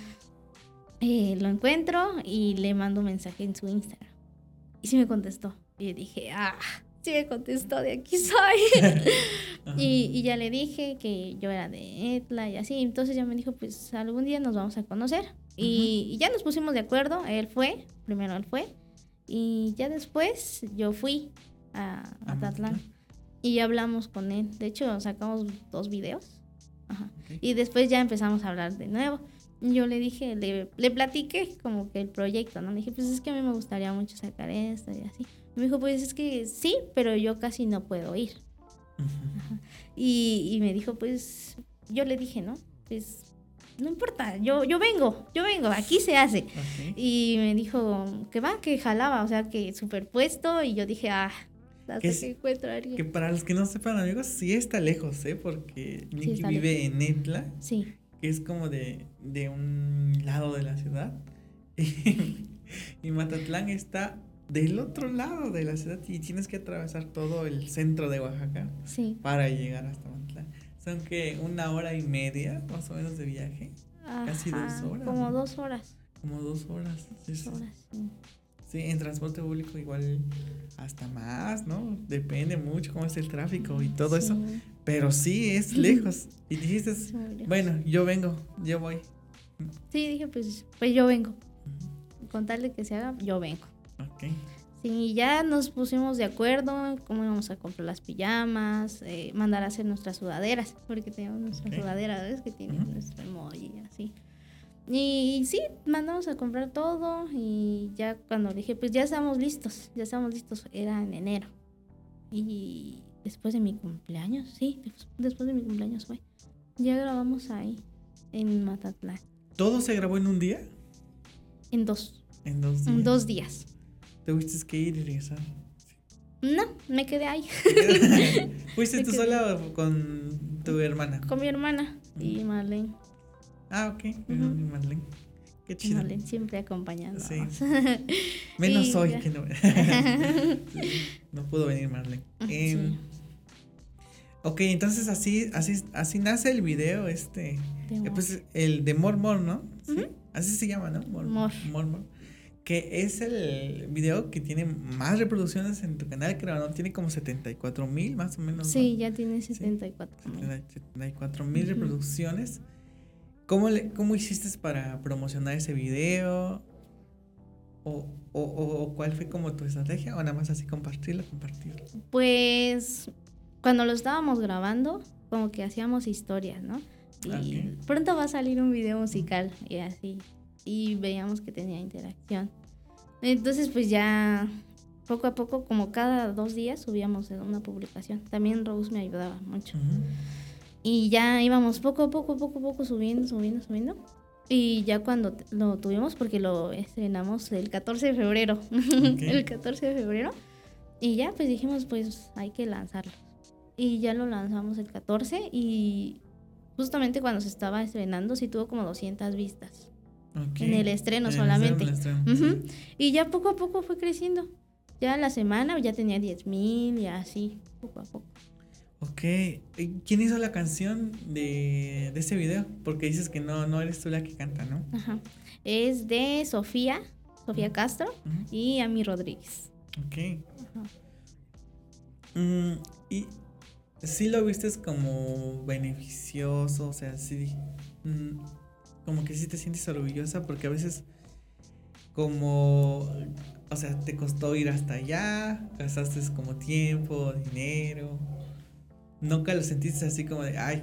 eh, lo encuentro y le mando un mensaje en su Instagram. Y sí me contestó. Y dije, ah, sí me contestó, de aquí soy. [LAUGHS] [LAUGHS] y, y, ya le dije que yo era de Etla y así. Entonces ya me dijo, pues algún día nos vamos a conocer. y, ya nos pusimos de acuerdo. Él fue, primero él fue. Y ya después yo fui a, a y hablamos con él. De hecho, sacamos dos videos. Ajá. Y después ya empezamos a hablar de nuevo. Yo le dije, le, le platiqué como que el proyecto, ¿no? Le dije, pues es que a mí me gustaría mucho sacar esto y así. me dijo, pues es que sí, pero yo casi no puedo ir. Y, y, me dijo, pues yo le dije, ¿no? Pues no importa, yo, yo vengo, yo vengo, aquí se hace. Y me dijo que va, que jalaba, o sea, que superpuesto. Y yo dije, ah, hasta que, encuentro a alguien. Que para los que no sepan, amigos, sí está lejos, ¿eh? Porque Nicky vive en Etla. Sí. Que es como de, de un lado de la ciudad. [LAUGHS] y Matatlán está del otro lado de la ciudad y tienes que atravesar todo el centro de Oaxaca sí. para llegar hasta Matatlán. Son que una hora y media más o menos de viaje. Casi dos horas. Como dos horas. Como dos horas. Dos horas, sí. Sí, en transporte público igual hasta más, ¿no? Depende mucho cómo es el tráfico y todo eso. Pero sí, es lejos. Y dijiste, bueno, yo vengo, yo voy. Sí, dije, pues, pues yo vengo. Con tal de que se haga, yo vengo. Ok. Sí, ya nos pusimos de acuerdo cómo íbamos a comprar las pijamas, eh, mandar a hacer nuestras sudaderas, porque tenemos nuestra sudadera, ¿ves? Que tiene nuestro emoji, así. Y, sí, mandamos a comprar todo y ya cuando dije, pues ya estamos listos, ya estamos listos, era en enero. Y después de mi cumpleaños, sí, después de mi cumpleaños fue. Ya grabamos ahí, en Matatlán. ¿Todo se grabó en un día? En dos. En dos días. En dos días. ¿Tuviste que ir y regresar? No, me quedé ahí. [LAUGHS] [LAUGHS] ¿Fuiste tú sola o con tu hermana? Con mi hermana y Marlene. Ah, ok. Marlene. Qué chido. Marlene siempre acompañando. Sí. [LAUGHS] Menos hoy que no. [LAUGHS] no pudo venir Marlene. Em, ok, entonces así, así, así nace el video este. Eh, pues el de Mormor, ¿no? ¿Sí? Así se llama, ¿no? Mormor. Mor que es el video que tiene más reproducciones en tu canal, creo, ¿no? Tiene como 74 mil más o menos. Sí, ya tiene 74 mil. 74 mil reproducciones. ¿Cómo, le, ¿Cómo hiciste para promocionar ese video? O, o, o, cuál fue como tu estrategia? ¿O nada más así compartirlo, compartirlo? Pues cuando lo estábamos grabando, como que hacíamos historias, ¿no? Y pronto va a salir un video musical y así. Y veíamos que tenía interacción. Entonces, pues ya poco a poco, como cada dos días, subíamos una publicación. También Rose me ayudaba mucho. Y ya íbamos poco a poco, poco a poco subiendo, subiendo, subiendo. Y ya cuando lo tuvimos, porque lo estrenamos el 14 de febrero. [LAUGHS] el 14 de febrero. Y ya, pues dijimos, pues hay que lanzarlo. Y ya lo lanzamos el 14 y justamente cuando se estaba estrenando sí tuvo como 200 vistas. En el estreno solamente. Y ya poco a poco fue creciendo. Ya la semana ya tenía 10 mil y así, poco a poco. Ok. ¿Quién hizo la canción de, de ese video? Porque dices que no, no eres tú la que canta, ¿no? Ajá. Es de Sofía, Sofía Castro y Ami Rodríguez. Ok. Mm, y sí lo viste como beneficioso, o sea, sí. Mm, como que sí te sientes orgullosa porque a veces como, o sea, te costó ir hasta allá, gastaste como tiempo, dinero. Nunca lo sentiste así como de, ay,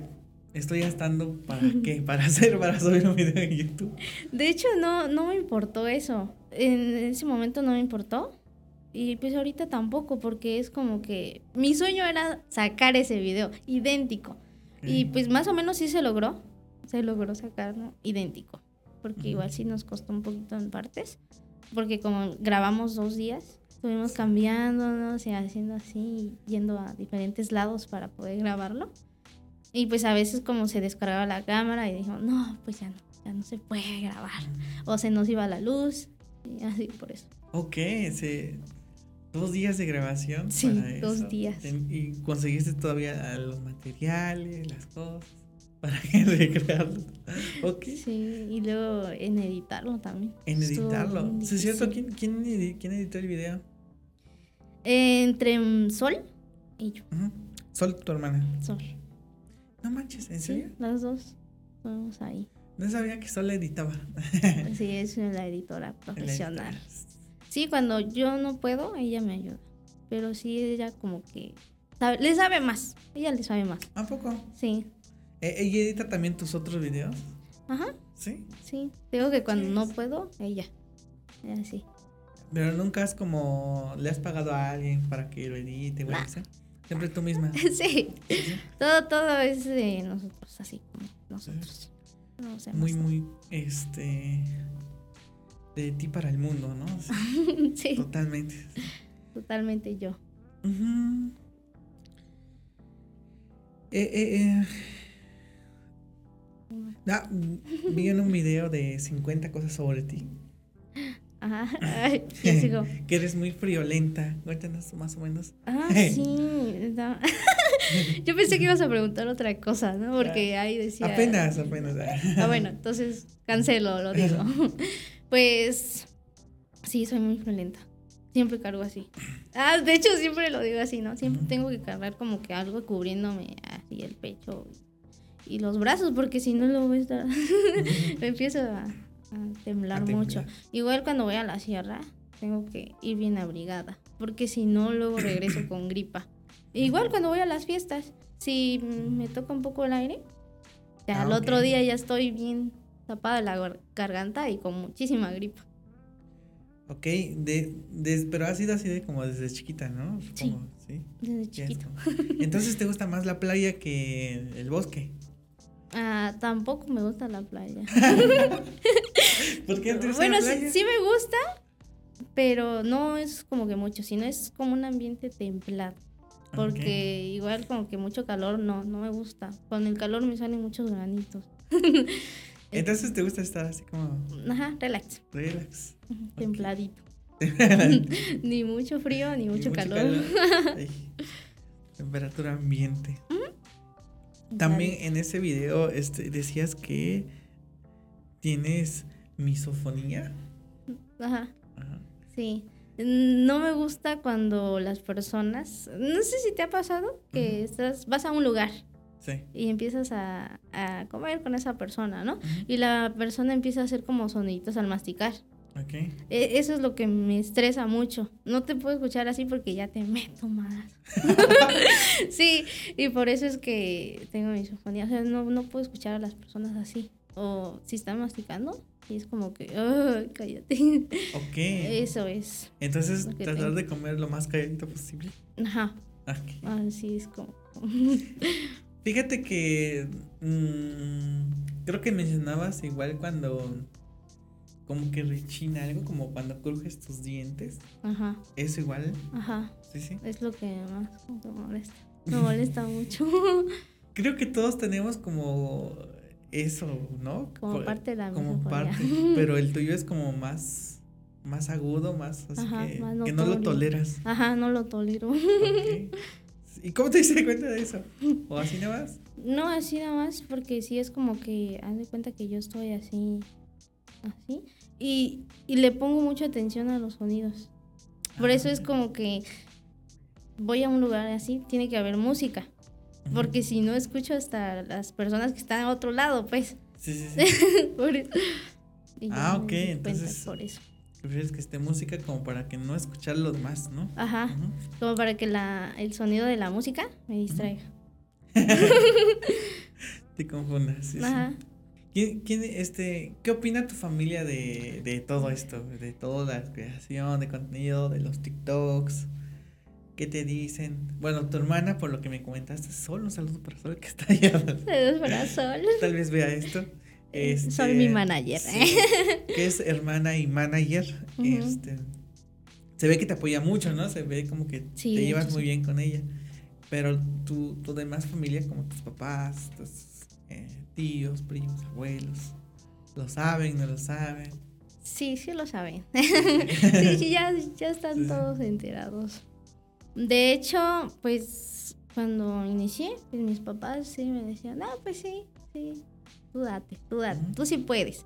estoy gastando para qué, para hacer, para subir un video en YouTube. De hecho, no, no me importó eso. En ese momento no me importó. Y pues ahorita tampoco, porque es como que mi sueño era sacar ese video idéntico. Y pues más o menos sí se logró se logró sacar idéntico, porque igual sí nos costó un poquito en partes, porque como grabamos dos días, estuvimos cambiándonos y haciendo así, yendo a diferentes lados para poder grabarlo. Y pues a veces como se descargaba la cámara y dijo, no, pues ya no, ya no se puede grabar. O se nos iba la luz y así por eso. Ok, sí. Dos días de grabación. Sí, dos días. ¿Y conseguiste todavía los materiales, las cosas? para recrearlo. [LAUGHS] Ok. Sí, y luego en editarlo también. En editarlo. ¿Sí es cierto? ¿Quién, quién, editó el video? Entre Sol y yo. Sol, tu hermana. Sol. No manches, ¿en serio? las dos. Vamos ahí. No sabía que Sol editaba. [LAUGHS] sí, es la editora profesional. Sí, cuando yo no puedo, ella me ayuda. Pero sí, ella como que le sabe más. Ella le sabe más. ¿A poco? Sí. ¿E-, ¿Ella edita también tus otros videos? Ajá. ¿Sí? Sí. Digo que cuando no puedo, ella. Así. Pero nunca es como le has pagado a alguien para que lo edite, nah. Siempre tú misma. [LAUGHS] sí. Todo, todo es de nosotros, así como nosotros. No muy, muy, este, de ti para el mundo, ¿no? [LAUGHS] sí. Totalmente. Totalmente yo. Ujú. Eh, eh, eh. Ah, vi en un video de 50 cosas sobre ti. Ajá. [LAUGHS] Ay, yo sigo. que eres muy friolenta. Cuéntanos más o menos. Ah, [LAUGHS] sí. no. [LAUGHS] Yo pensé que ibas a preguntar otra cosa, ¿no? Porque ahí decía. Apenas, apenas. Ah, bueno, entonces cancelo, lo digo. Pues sí, soy muy violenta. Siempre cargo así. Ah, de hecho, siempre lo digo así, ¿no? Siempre tengo que cargar como que algo cubriéndome así el pecho y los brazos, porque si no lo voy a estar. me empiezo a, a temblar A temblar. mucho. Igual cuando voy a la sierra, tengo que ir bien abrigada, porque si no, luego regreso [CLEARS THROAT] con gripa. Igual cuando voy a las fiestas, si me toca un poco el aire, ya Ah, al otro día ya estoy bien tapada la gar- garganta y con muchísima gripa. Ok, de, de- pero ha sido así de como desde chiquita, ¿no? Supongo, sí. Desde está. [LAUGHS] Entonces te gusta más la playa que el bosque. Ah, tampoco me gusta la playa. [LAUGHS] ¿Por qué entres bueno, sí, me gusta, pero no es como que mucho, sino es como un ambiente templado. Porque igual como que mucho calor no, no me gusta. Con el calor me salen muchos granitos. [LAUGHS] [LAUGHS] Entonces te gusta estar así como Ajá, relax, relax. templadito. [LAUGHS] ni mucho frío ni mucho, calor. Ay, temperatura ambiente. También en ese video este, decías que tienes misofonía. Ajá, Ajá. sí. No me gusta cuando las personas, no sé si te ha pasado que estás, vas a un lugar Sí. y empiezas a, a comer con esa persona, ¿no? Y la persona empieza a hacer como soniditos al masticar. Ok. E- Eso es lo que me estresa mucho. No te puedo escuchar así porque ya te meto más. [LAUGHS] sí, y por eso es que tengo misofonía. O sea, no, no puedo escuchar a las personas así. O si están masticando, y es como que, "Ay, cállate. [LAUGHS] Ok. Eso es. Entonces tratar tengo. de comer lo más calladito posible. Ajá. Ok. Así es como. [LAUGHS] Fíjate que mm, creo que mencionabas igual cuando como que rechina algo, como cuando crujes tus dientes. Ajá. Eso igual. Ajá. Sí, sí. Es lo que más me molesta. [LAUGHS] Me molesta mucho. Creo que todos tenemos como eso, ¿no? Como Por- parte de la como parte, [LAUGHS] pero el tuyo es como más más agudo, más así Ajá, que, más que no lo toleras. Ajá, no lo tolero. ¿Y cómo te diste cuenta de eso? ¿O así nada más? No, así nada más, porque sí es como que haz de cuenta que yo estoy así, así, y, y le pongo mucha atención a los sonidos. Por eso es Ah. como que voy a un lugar así, tiene que haber música, porque si no escucho hasta las personas que están a otro lado, pues. Sí, sí, [LAUGHS] sí. por eso. Y Ah, ok, entonces- Por eso. Prefieres que esté música como para que no escuchar los demás, ¿no? Ajá, como para que la, el sonido de la música me distraiga. [LAUGHS] Te confundas. sí, sí. Ajá. ¿Quién, quién, este, ¿Qué opina tu familia de, de todo esto? De toda la creación de contenido, de los TikToks. ¿Qué te dicen? Bueno, tu hermana, por lo que me comentaste, Sol, un saludo para Sol que está allá. Saludos para Sol. Tal vez vea esto. Este, Soy mi manager. sí, que es hermana y manager. Este, se ve que te apoya mucho, ¿no? Se ve como que Sí, te llevas muy bien con ella. Pero tu, tu demás familia, como tus papás, tus eh, tíos, primos, abuelos, ¿lo saben, no lo saben? Sí, sí lo saben. [LAUGHS] sí, sí, ya, ya están sí. todos enterados. De hecho, pues cuando inicié, pues mis papás sí me decían, no, pues sí, sí, tú date, tú date, Ujú. tú sí puedes.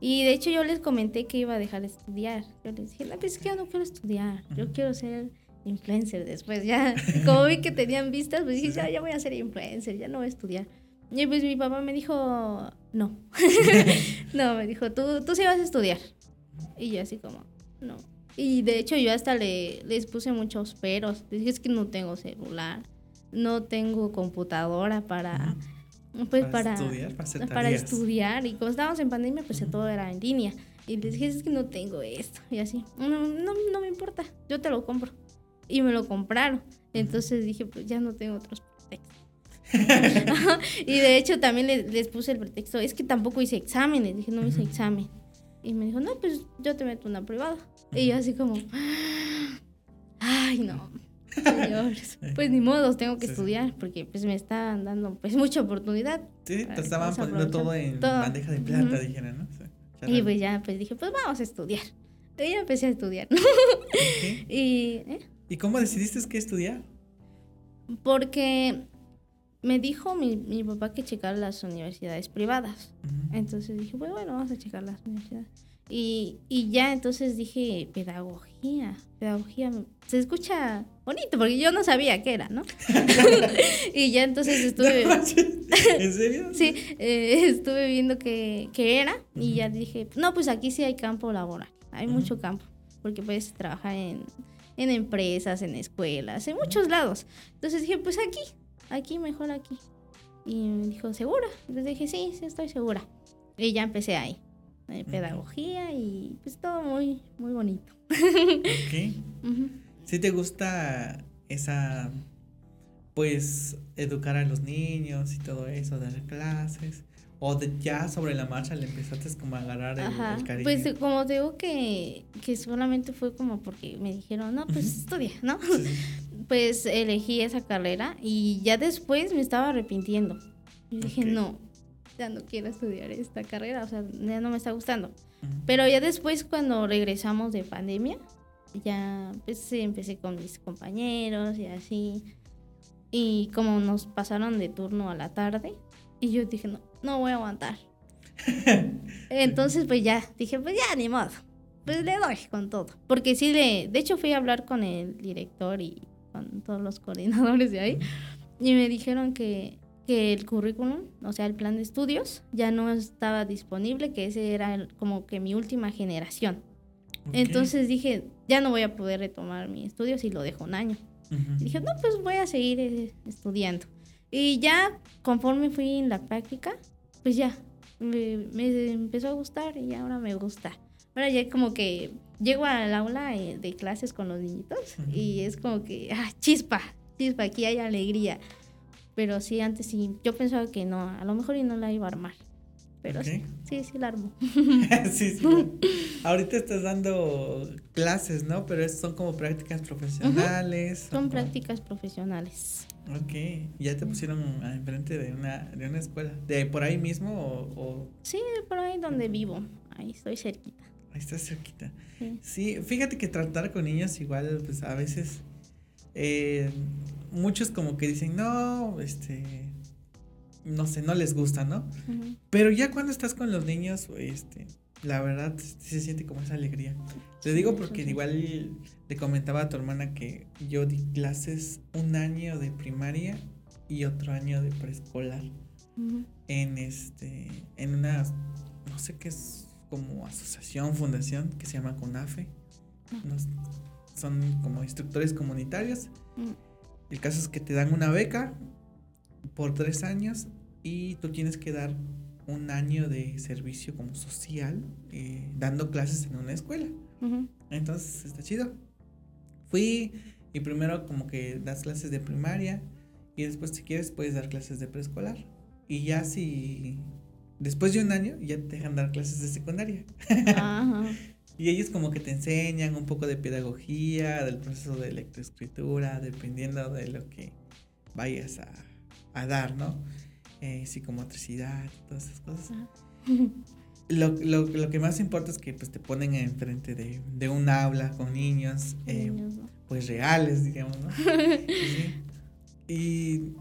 Y de hecho yo les comenté que iba a dejar de estudiar. Yo les dije, no, pues es que yo no quiero estudiar, yo quiero ser influencer después. Ya, [LAUGHS] como vi que tenían vistas, pues dije, ya, ya voy a ser influencer, ya no voy a estudiar. Y pues mi papá me dijo, no. [LAUGHS] [LAUGHS] no, me dijo, tú, tú sí vas a estudiar. Y yo así como, no. Y de hecho yo hasta le, les puse muchos peros. Les dije, es que no tengo celular, no tengo computadora para, pues para, estudiar, para hacer para tareas. estudiar. Y como estábamos en pandemia, pues todo era en línea. Y les dije, es que no tengo esto. Y así, no, no, no me importa, yo te lo compro. Y me lo compraron. Entonces dije, pues ya no tengo otros [LAUGHS] pretextos. [LAUGHS] y de hecho también les, puse el pretexto, es que tampoco hice exámenes, dije, no hice examen. Y me dijo, no, pues yo te meto una privada. Y yo así como, ay, no. Señores, [LAUGHS] pues ni modo, tengo que estudiar porque pues me están dando pues mucha oportunidad. Sí, te estaban poniendo todo en bandeja de plata, dijeron, ¿no? y pues ya, pues dije, pues vamos a estudiar. Y ya empecé a estudiar. [LAUGHS] y, ¿eh? ¿Y cómo decidiste qué estudiar? Porque me dijo mi, mi papá que checar las universidades privadas. Entonces dije, pues bueno, vamos a checar las universidades. Y, y, ya entonces dije, pedagogía, pedagogía, se escucha bonito, porque yo no sabía qué era, ¿no? [LAUGHS] y ya entonces estuve... [LAUGHS] ¿En serio? [LAUGHS] sí, eh, estuve viendo qué, era y ya dije, no, pues aquí sí hay campo laboral, hay mucho campo, porque puedes trabajar en, en empresas, en escuelas, en muchos lados. Entonces dije, pues aquí, aquí, mejor aquí. Y me dijo, ¿segura? Entonces dije, sí, sí, estoy segura. Y ya empecé ahí pedagogía y pues todo muy, muy bonito. Ok. ¿Sí te gusta esa, pues, educar a los niños y todo eso, dar clases? ¿O de ya sobre la marcha le empezaste como a agarrar el, cariño? Pues como digo que, que solamente fue como porque me dijeron, no, pues estudia, ¿no? [LAUGHS] pues elegí esa carrera y ya después me estaba arrepintiendo. Y dije, no, ya no quiero estudiar esta carrera, o sea, ya no me está gustando. Pero ya después cuando regresamos de pandemia, ya pues empecé con mis compañeros y así. Y como nos pasaron de turno a la tarde, y yo dije, no, no voy a aguantar. [LAUGHS] Entonces pues ya, dije, pues ya, ni modo. Pues le doy con todo. Porque sí, le, de hecho fui a hablar con el director y con todos los coordinadores de ahí. Y me dijeron que que el currículum, o sea, el plan de estudios, ya no estaba disponible, que ese era como que mi última generación. Entonces dije, ya no voy a poder retomar mi estudio si lo dejo un año. dije, no, pues voy a seguir eh, estudiando. Y ya conforme fui en la práctica, pues ya, me, empezó a gustar y ahora me gusta. Ahora ya como que llego al aula eh, de clases con los niñitos y es como que, ah, chispa, chispa, aquí hay alegría. Pero sí, antes sí, yo pensaba que no, a lo mejor y no la iba a armar. Pero sí, sí, sí la armo. [LAUGHS] sí, sí. [LAUGHS] Ahorita estás dando clases, ¿no? Pero son como prácticas profesionales. Son prácticas profesionales. Ok, ¿ya te pusieron enfrente de una, de una escuela? ¿De por ahí mismo o, Sí, por ahí donde vivo, ahí estoy cerquita. Ahí estás cerquita. Sí. sí, fíjate que tratar con niños igual, pues a veces eh, muchos como que dicen, no, este, no sé, no les gusta, ¿no? Pero ya cuando estás con los niños, este, la verdad se siente como esa alegría. Te digo porque igual le comentaba a tu hermana que yo di clases un año de primaria y otro año de preescolar. En este, en una, no sé qué es como asociación, fundación que se llama CONAFE. son como instructores comunitarios. El caso es que te dan una beca por tres años y tú tienes que dar un año de servicio como social eh, dando clases en una escuela. Entonces está chido. Fui y primero como que das clases de primaria y después si quieres puedes dar clases de preescolar. Y ya si después de un año ya te dejan dar clases de secundaria. [LAUGHS] Y ellos como que te enseñan un poco de pedagogía, del proceso de lectoescritura, dependiendo de lo que vayas a, dar, ¿no? Eh, psicomotricidad, todas esas cosas. [LAUGHS] Lo, lo, que más importa es que pues te ponen enfrente de, de un aula con niños, eh, pues reales, digamos, ¿no? [LAUGHS] y,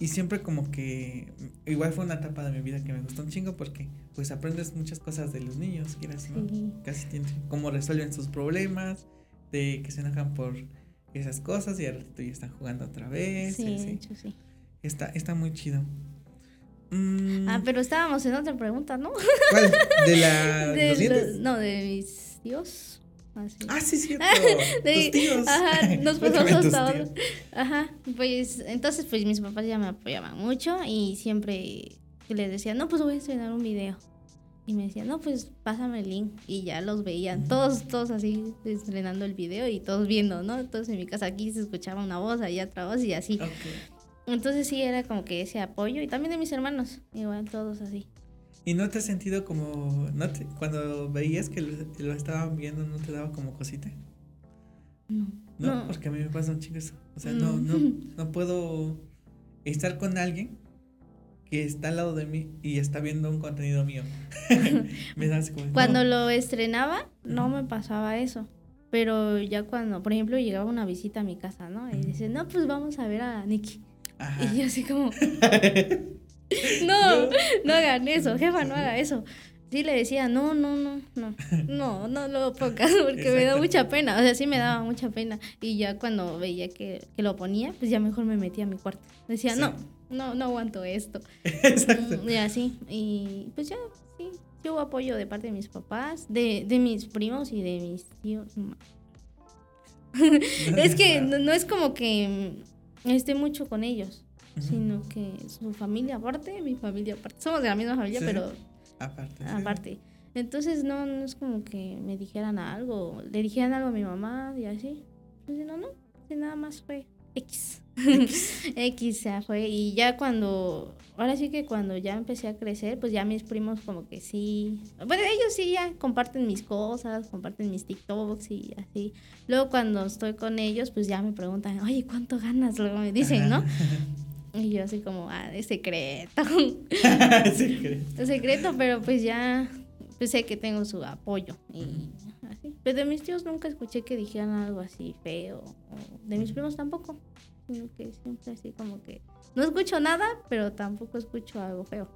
y siempre como que, igual fue una etapa de mi vida que me gustó un chingo porque pues aprendes muchas cosas de los niños, quieras, ¿no? Casi tienen cómo resuelven sus problemas, de que se enojan por esas cosas y ahora ya están jugando otra vez. Sí, hecho, sí. Está, está muy chido. Mm. Ah, pero estábamos en otra pregunta, ¿no? ¿Cuál? ¿De la [LAUGHS] de los no, de mis tíos. Ah, sí, cierto. [LAUGHS] de, tíos. Ajá, [LAUGHS] nos pasamos hasta ahora. Ajá, pues entonces pues mis papás ya me apoyaban mucho y siempre les decía, no, pues voy a estrenar un video. Y me decían, no, pues pásame el link. Y ya los veían, todos, todos así estrenando el video y todos viendo, ¿no? Entonces en mi casa aquí se escuchaba una voz, allá otra voz y así. Entonces sí era como que ese apoyo y también de mis hermanos, igual todos así. ¿Y no te has sentido como, no cuando veías que lo, estaban viendo, no te daba como cosita? No. No, porque a mí me pasa un chingo eso. O sea, no, no, [LAUGHS] no puedo estar con alguien que está al lado de mí y está viendo un contenido mío. [LAUGHS] [LAUGHS] me da como, Cuando lo estrenaba, no me pasaba eso. Pero ya cuando, por ejemplo, llegaba una visita a mi casa, ¿no? Y dice, no, pues vamos a ver a Nicky. Y yo así como, [LAUGHS] no, no hagan eso, jefa, no haga eso. Sí le decía, no, no, no, no, no, no lo pongas [LAUGHS] porque me da mucha pena. O sea, sí me daba mucha pena. Y ya cuando veía que, que lo ponía, pues ya mejor me metía a mi cuarto. Decía, no, no, no aguanto esto. [LAUGHS] Exacto. Y así. Y pues ya, sí, hubo apoyo de parte de mis papás, de, de mis primos y de mis tíos. es que no, es como que esté mucho con ellos, sino que su familia aparte, mi familia aparte. Somos de la misma familia, pero Aparte. Aparte. Entonces no, no es como que me dijeran algo, le dijeran algo a mi mamá y así. Entonces, no, no, nada más fue X. [LAUGHS] X. ya fue. Y ya cuando, ahora sí que cuando ya empecé a crecer, pues ya mis primos como que sí. Bueno, ellos sí ya comparten mis cosas, comparten mis TikToks y así. Luego cuando estoy con ellos, pues ya me preguntan, oye, ¿cuánto ganas? Luego me dicen, ¿no? Y yo así como, ah, de secreto. [LAUGHS] secreto. secreto, pero pues ya pues sé que tengo su apoyo. Y así. Pero de mis tíos nunca escuché que dijeran algo así feo. de mis primos tampoco. Sino que siempre así como que no escucho nada, pero tampoco escucho algo feo.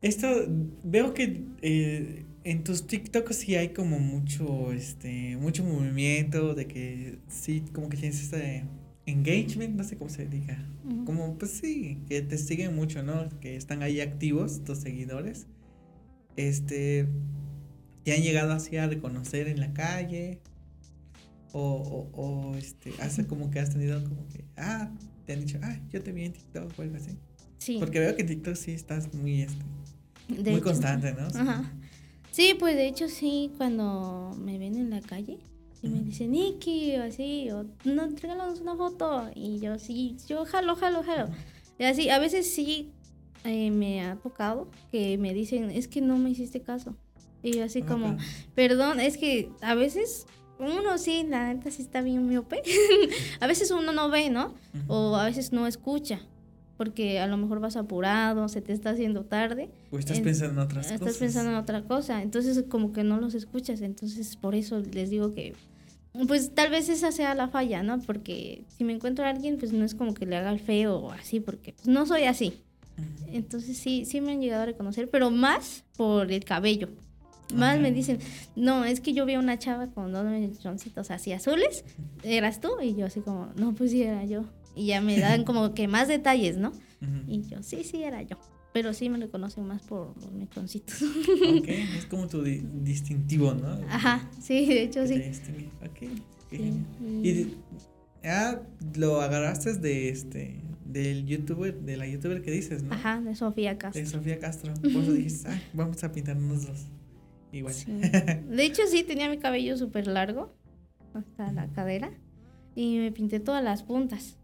Esto, veo que eh, en tus TikToks sí hay como mucho, este, mucho movimiento, de que sí, como que tienes este engagement, no sé cómo se diga. Como, pues sí, que te siguen mucho, ¿no? Que están ahí activos, tus seguidores. Este, te han llegado así a reconocer en la calle. O, o, o este, hace como que has tenido como que, ah, te han dicho, ah, yo te vi en TikTok o algo así. Sí. Porque veo que en TikTok sí estás muy, este, muy constante, ¿no? Ajá. Sí, pues de hecho sí, cuando me ven en la calle, y me dice, Nikki, o así, o no, regálanos una foto. Y yo, sí, yo jalo, jalo, jalo. Y así, a veces sí eh, me ha tocado que me dicen, es que no me hiciste caso. Y yo así como, perdón, es que a veces uno sí, la neta sí está bien miope. [LAUGHS] a veces uno no ve, ¿no? O a veces no escucha porque a lo mejor vas apurado, se te está haciendo tarde. O estás pensando en otras cosas. Estás pensando en otra cosa, entonces como que no los escuchas, entonces por eso les digo que pues tal vez esa sea la falla, ¿no? Porque si me encuentro a alguien, pues no es como que le haga el feo o así, porque pues, no soy así. Entonces sí, sí me han llegado a reconocer, pero más por el cabello. Más me dicen, no, es que yo vi a una chava con dos mechoncitos así azules, ¿eras tú? Y yo así como, no, pues sí era yo. Y ya me dan como que más detalles, ¿no? Y yo, sí, sí, era yo. Pero sí me reconocen más por los mechoncitos. Ok, [LAUGHS] es como tu distintivo, ¿no? Ajá, sí, de hecho sí. Ok, Y ah, lo agarraste de este del youtuber, de la youtuber que dices, ¿no? Ajá, de Sofía Castro. De Sofía Castro. [LAUGHS] Por eso dijiste, ah, vamos a pintarnos dos. Igual. [LAUGHS] De hecho, sí, tenía mi cabello súper largo, hasta la cadera, y me pinté todas las puntas.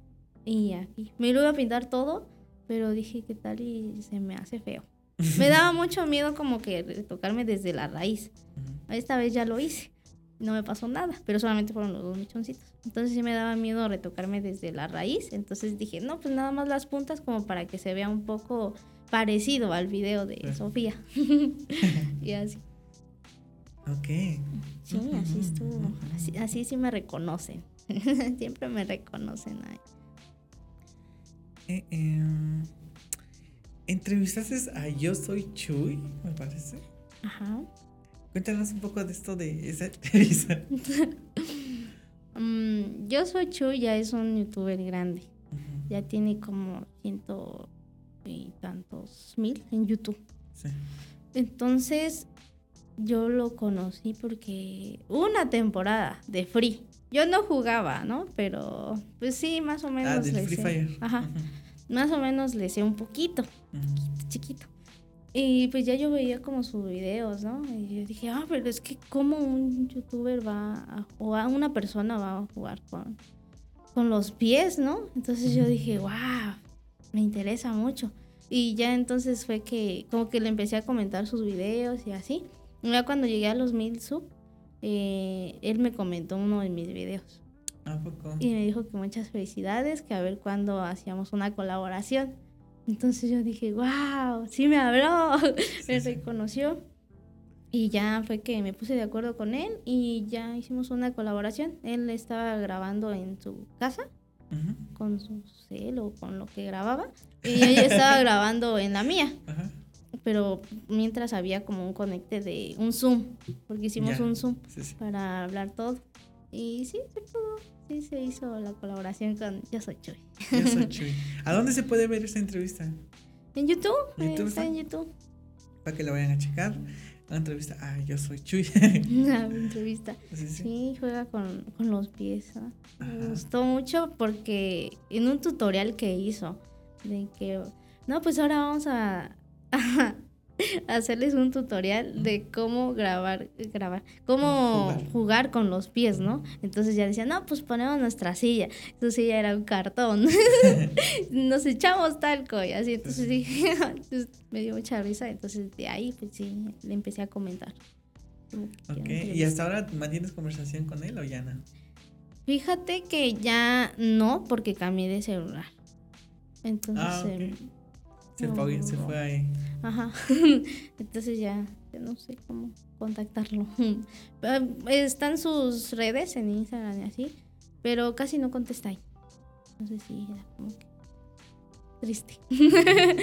Y aquí. Me lo iba a pintar todo, pero dije, ¿qué tal? Y se me hace feo. [LAUGHS] Me daba mucho miedo como que tocarme desde la raíz. Esta vez ya lo hice. No me pasó nada, pero solamente fueron los dos mechoncitos. Entonces sí me daba miedo retocarme desde la raíz. Entonces dije, no, pues nada más las puntas como para que se vea un poco parecido al video de Sofía. [LAUGHS] y así. Ok. Sí, así estuvo. Así, así sí me reconocen. [LAUGHS] Siempre me reconocen ahí. Eh, em, entrevistaste a Yo Soy Chuy, me parece. Ajá. Cuéntanos un poco de esto de esa entrevista. [LAUGHS] Mm, yo Soy Chuy ya es un youtuber grande. Ya tiene como ciento y tantos mil en YouTube. Sí. Entonces, yo lo conocí porque una temporada de Free. Yo no jugaba, ¿no? Pero pues sí, más o menos. Ah, del Free Fire. Ajá. Más o menos le sé un poquito, chiquito. Y pues ya yo veía como sus videos, ¿no? Y yo dije, ah, pero es que cómo un youtuber va a, o a una persona va a jugar con, con los pies, ¿no? Entonces yo dije, wow, me interesa mucho. Y ya entonces fue que como que le empecé a comentar sus videos y así. Y ya cuando llegué a los mil sub, eh, él me comentó uno de mis videos. ¿A poco? Y me dijo que muchas felicidades, que a ver cuándo hacíamos una colaboración. Entonces yo dije, wow, sí me habló, [LAUGHS] me reconoció. Y ya fue que me puse de acuerdo con él y ya hicimos una colaboración. Él estaba grabando en su casa con su cel o con lo que grababa. Y yo ya estaba [LAUGHS] grabando en la mía. Pero mientras había como un conecte de un Zoom, porque hicimos un Zoom para hablar todo. Y sí, se pudo. Sí, se hizo la colaboración con Yo Soy Chuy. Yo Soy [LAUGHS] Chuy. ¿A dónde se puede ver esta entrevista? En YouTube. ¿YouTube está en YouTube. Para que la vayan a checar. Una entrevista. Ah, yo soy Chuy. [LAUGHS] Una entrevista. Sí, juega con, con, los pies. Me gustó mucho porque en un tutorial que hizo, de que, no, pues ahora vamos a, [LAUGHS] hacerles un tutorial de cómo grabar, grabar, cómo jugar. con los pies, ¿no? Entonces ya decían, no, pues ponemos nuestra silla. Su silla era un cartón. [LAUGHS] [LAUGHS] Nos echamos talco y así. Entonces dije, me dio mucha risa. Entonces de ahí, pues sí, le empecé a comentar. Ok, ¿y hasta ahora mantienes conversación con él o ya no? Fíjate que ya no, porque cambié de celular. Entonces, ah, em, se, fue, se fue ahí. Ajá. [LAUGHS] Entonces ya, ya no sé cómo contactarlo. [LAUGHS] Están sus redes en Instagram y así, pero casi no contesta ahí. Entonces sí, era como que triste. [LAUGHS]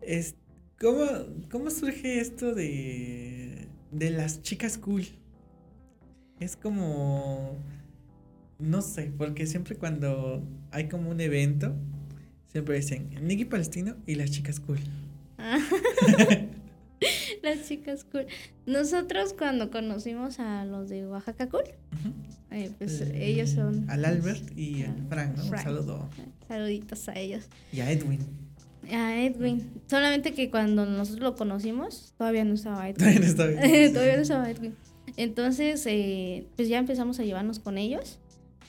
es, ¿cómo, ¿Cómo surge esto de, de las chicas cool? Es como, no sé, porque siempre cuando hay como un evento, siempre dicen Nicky Palestino y las chicas cool. [LAUGHS] las chicas cool. Nosotros cuando conocimos a los de Oaxaca Cool, eh, pues ellos son... Al Albert y al Frank, ¿no? Un saludo. Saluditos a ellos. Y a Edwin. A Edwin. Solamente que cuando nosotros lo conocimos, todavía no estaba Edwin. Todavía no estaba Edwin. [LAUGHS] todavía no estaba Edwin. Entonces, eh, pues ya empezamos a llevarnos con ellos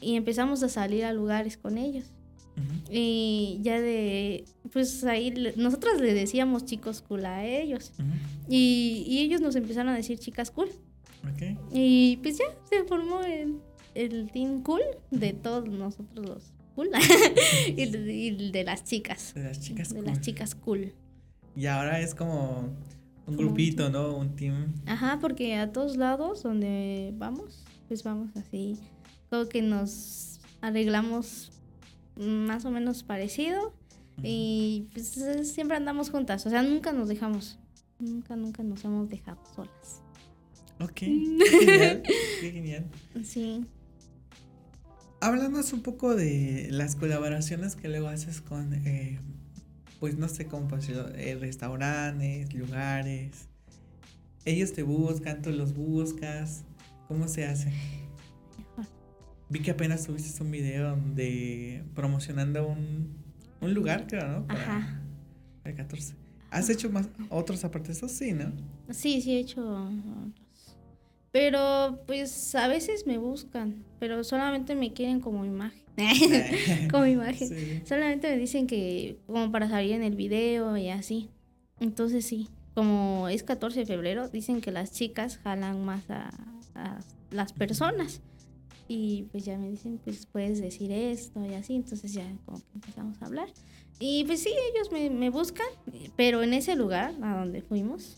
y empezamos a salir a lugares con ellos. Y ya de, pues ahí nosotros le decíamos chicos cool a ellos. y, y, ellos nos empezaron a decir chicas cool. Y pues ya se formó el, el team cool de todos nosotros los cool. [LAUGHS] y, de, las chicas. De las chicas de las chicas cool. Y ahora es como un grupito, ¿no? Un team. Ajá, porque a todos lados donde vamos, pues vamos así. Como que nos arreglamos más o menos parecido. Y pues siempre andamos juntas, o sea, nunca nos dejamos, nunca, nunca nos hemos dejado solas. Ok, [LAUGHS] qué genial, qué genial. Sí. Háblanos un poco de las colaboraciones que luego haces con, eh, pues no sé cómo eh, restaurantes, lugares. Ellos te buscan, tú los buscas. ¿Cómo se hace? Vi que apenas subiste un video de promocionando un, un lugar, creo, ¿no? Para, Ajá. el 14. ¿Has hecho más otros aparte de eso? Sí, ¿no? Sí, sí he hecho otros. Pero pues a veces me buscan, pero solamente me quieren como imagen. [LAUGHS] como imagen. Solamente me dicen que como para salir en el video y así. Entonces sí, como es 14 de febrero, dicen que las chicas jalan más a, a las personas. Y pues ya me dicen, pues puedes decir esto y así. Entonces ya como que empezamos a hablar. Y pues sí, ellos me, me buscan, pero en ese lugar a donde fuimos,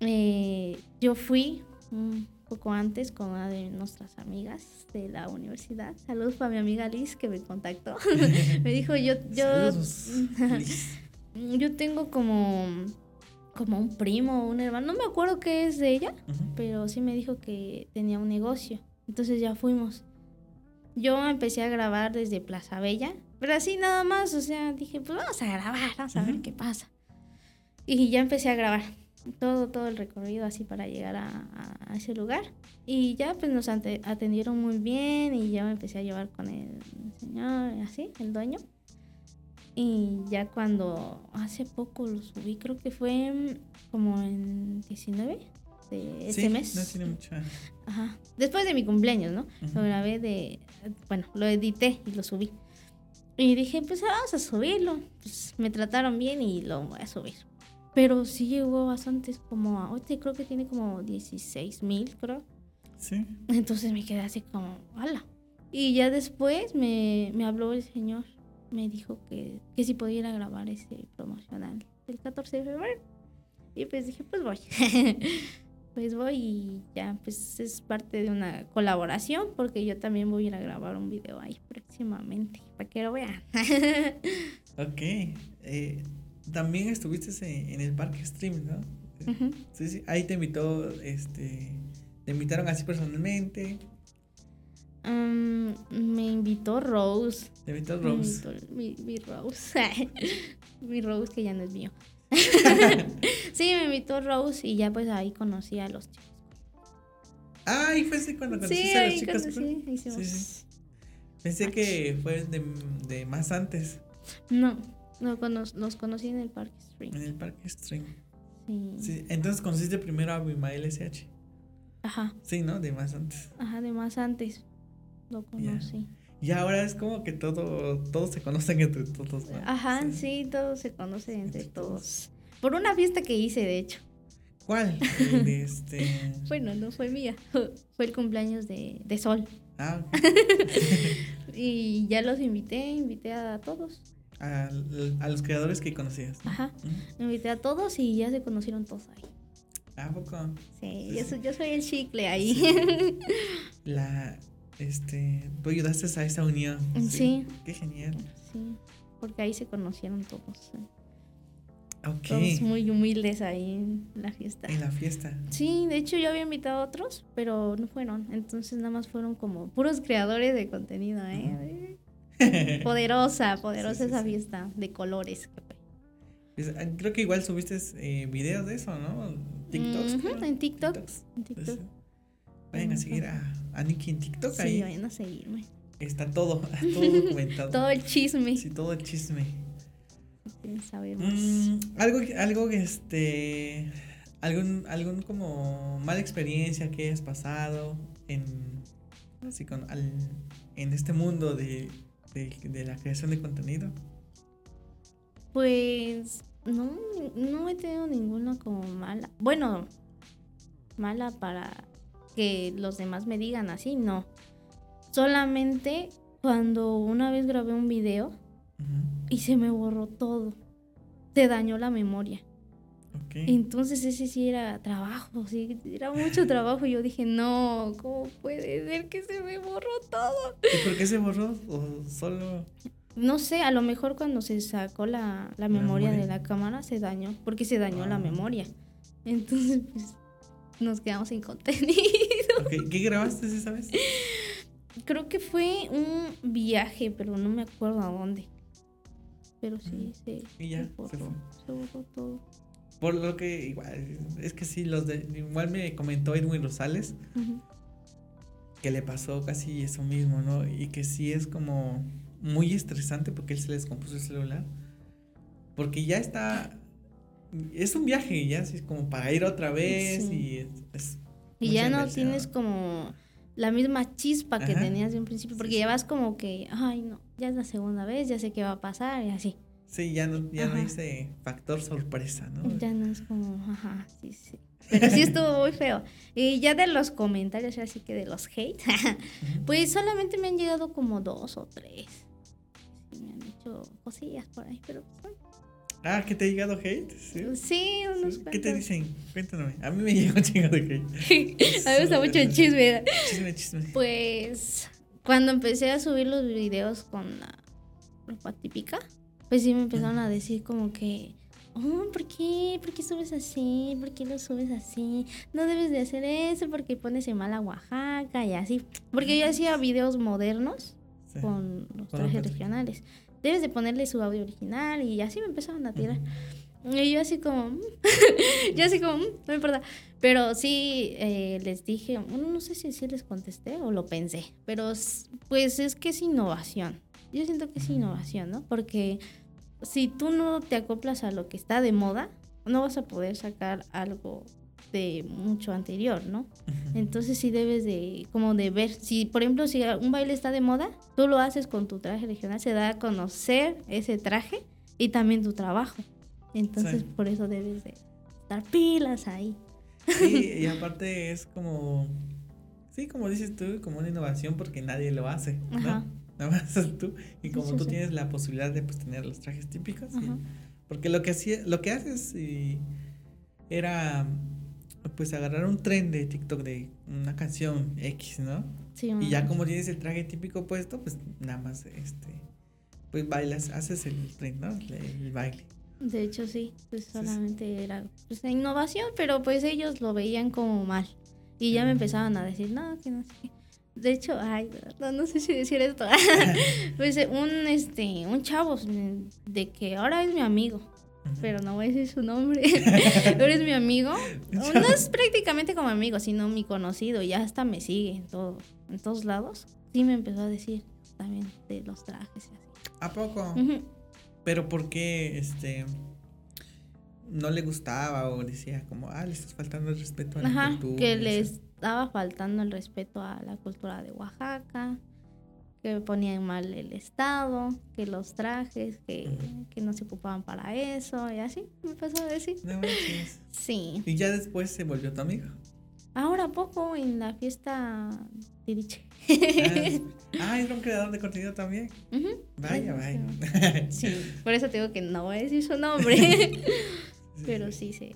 eh, yo fui un poco antes con una de nuestras amigas de la universidad. Saludos para mi amiga Liz que me contactó. [LAUGHS] me dijo, yo, yo, [LAUGHS] yo tengo como, como un primo o un hermano, no me acuerdo qué es de ella, pero sí me dijo que tenía un negocio. Entonces ya fuimos. Yo empecé a grabar desde Plaza Bella, pero así nada más, o sea, dije, pues vamos a grabar, vamos a ver qué pasa. Y ya empecé a grabar todo, todo el recorrido así para llegar a, ese lugar. Y ya pues nos atendieron muy bien y ya me empecé a llevar con el señor, así, el dueño. Y ya cuando hace poco lo subí, creo que fue como en 19 de ese mes. No tiene mucha. Ajá. Después de mi cumpleaños, ¿no? Lo grabé de. Bueno, lo edité y lo subí. Y dije, pues vamos a subirlo. Pues me trataron bien y lo voy a subir. Pero sí llegó bastantes, como. Ahorita creo que tiene como 16 mil, creo. Sí. Entonces me quedé así como, ¡hala! Y ya después me, me habló el señor. Me dijo que, que si podía ir a grabar ese promocional el 14 de febrero. Y pues dije, pues voy. [LAUGHS] pues voy y ya, pues es parte de una colaboración porque yo también voy a ir a grabar un video ahí próximamente, para que lo vean. [LAUGHS] ok. Eh, también estuviste en el Parque Stream, ¿no? Sí, sí. Ahí te invitó, este, te invitaron así personalmente. me invitó Rose. Te invitó Rose. mi, mi Rose. [LAUGHS] mi Rose que ya no es mío. [LAUGHS] sí, me invitó Rose y ya pues ahí conocí a los chicos. Ah, y fue así cuando conociste a los chicos. Sí, sí, sí. Pensé que fue de, de, más antes. No, no nos conocí en el Parque Stream. En el Parque Stream. Sí. sí. Entonces conociste primero a Abimael SH. Ajá. Sí, ¿no? De más antes. Ajá, de más antes. Lo conocí. Y ahora es como que todo, todos se conocen entre todos. Ajá, sí. todos se conocen entre, todos. Por una fiesta que hice, de hecho. ¿Cuál? este... [LAUGHS] bueno, no fue mía. [LAUGHS] Fue el cumpleaños de, de Sol. Ah. [LAUGHS] y ya los invité, invité a todos. A, a los creadores que conocías. Ajá. Invité a todos y ya se conocieron todos ahí. ¿A poco? Sí, Yo, soy, yo soy el chicle ahí. La, este, tú ayudaste a esa unión. Sí. Qué genial. Sí, porque ahí se conocieron todos. Ok. Todos muy humildes ahí en la fiesta. En la fiesta. Sí, de hecho yo había invitado a otros, pero no fueron. Entonces nada más fueron como puros creadores de contenido, ¿eh? [LAUGHS] poderosa, poderosa esa fiesta de colores. Pues, ah, creo que igual subiste eh, videos de eso, ¿no? TikToks. en TikTok. En TikTok. Vayan a seguir a, a Nikki en TikTok. Sí, ahí. vayan a seguirme. Está todo, [LAUGHS] todo documentado. todo el chisme. Sí, todo el chisme. Sabemos. Mm, algo, algo este, algún, algún como mala experiencia que hayas pasado en, así con, al, en este mundo de, de, de, la creación de contenido. Pues no, no he tenido ninguna como mala. Bueno, mala para que los demás me digan así, no. Solamente cuando una vez grabé un video y se me borró todo. Te dañó la memoria. Entonces ese sí era trabajo, sí, era mucho trabajo. Y yo dije, no, ¿cómo puede ser que se me borró todo? ¿Y por qué se borró? ¿O solo...? No sé, a lo mejor cuando se sacó la, memoria, de la cámara se dañó, porque se dañó la ah. memoria. Entonces, pues, nos quedamos sin contenido. ¿Qué grabaste esa vez? Creo que fue un viaje, pero no me acuerdo a dónde. Pero sí, sí. Y ya, se, borró, todo. Por lo que igual, es que sí, los de, igual me comentó Edwin Rosales que le pasó casi eso mismo, ¿no? Y que sí es como muy estresante porque él se le descompuso el celular. Porque ya está es un viaje, ya es como para ir otra vez y es, Y ya no tienes como la misma chispa que tenías de un principio, porque ya vas como que, ay, no, ya es la segunda vez, ya sé qué va a pasar y así. Sí, ya no, ya no hay ese factor sorpresa, ¿no? Ya no es como, ajá, sí, sí. [LAUGHS] Pero sí estuvo muy feo. Y ya de los comentarios, así que de los hate, [LAUGHS] pues solamente me han llegado como dos o tres. me han dicho cosillas por ahí, pero pues, Ah, ¿que te ha llegado hate? Sí, unos ¿Qué te dicen? Cuéntame. A mí me [LAUGHS] llegó un chingo de hate. [LAUGHS] a mí me gusta mucho el chisme. Chisme, chisme. Pues cuando empecé a subir los videos con la ropa típica, pues sí me empezaron a decir como que, oh, ¿por qué? ¿Por qué subes así? ¿Por qué lo subes así? No debes de hacer eso porque pones en mala Oaxaca y así. Porque yo hacía videos modernos con los trajes regionales debes de ponerle su audio original y así me empezaron a tirar. Y yo así como, [LAUGHS] yo así como, no me importa. Pero sí eh, les dije, no sé si, si les contesté o lo pensé, pero pues es que es innovación. Yo siento que es innovación, ¿no? Porque si tú no te acoplas a lo que está de moda, no vas a poder sacar algo de mucho anterior, ¿no? Entonces sí debes de, como de ver, si por ejemplo si un baile está de moda, tú lo haces con tu traje regional, se da a conocer ese traje y también tu trabajo. Entonces por eso debes de dar pilas ahí. Sí, y [LAUGHS] aparte es como, sí, como dices tú, como una innovación porque nadie lo hace, ¿no? Ajá. [LAUGHS] Nada más tú. Y como tú tienes la posibilidad de pues, tener los trajes típicos. porque lo que hacía, lo que haces y era pues agarrar un tren de TikTok de una canción X, ¿no? Sí, y ya como tienes el traje típico puesto, pues nada más este pues bailas, haces el tren, ¿no? El, baile. De hecho sí, pues solamente era pues innovación, pero pues ellos lo veían como mal. Y ya me empezaban a decir, no, que no sé qué. De hecho, ay, no, no sé si decir esto. [LAUGHS] pues un este, un chavo de que ahora es mi amigo pero no voy a decir su nombre. [LAUGHS] Eres mi amigo. [LAUGHS] No es prácticamente como amigo, sino mi conocido. Ya hasta me sigue en, todo, en todos lados. Sí me empezó a decir también de los trajes y así. ¿A poco? Pero ¿por qué este no le gustaba o decía como, ah, le estás faltando el respeto a la Ajá, Que le estaba faltando el respeto a la cultura de Oaxaca que ponían mal el estado, que los trajes, que, no se ocupaban para eso, y así me empezó a decir. sí. ¿Y ya después se volvió tu amigo? Ahora poco en la fiesta Tiriche. Ah, es un creador de contenido también. Vaya, vaya. Sí, por eso te digo que no voy a decir su nombre. [LAUGHS] Pero sí se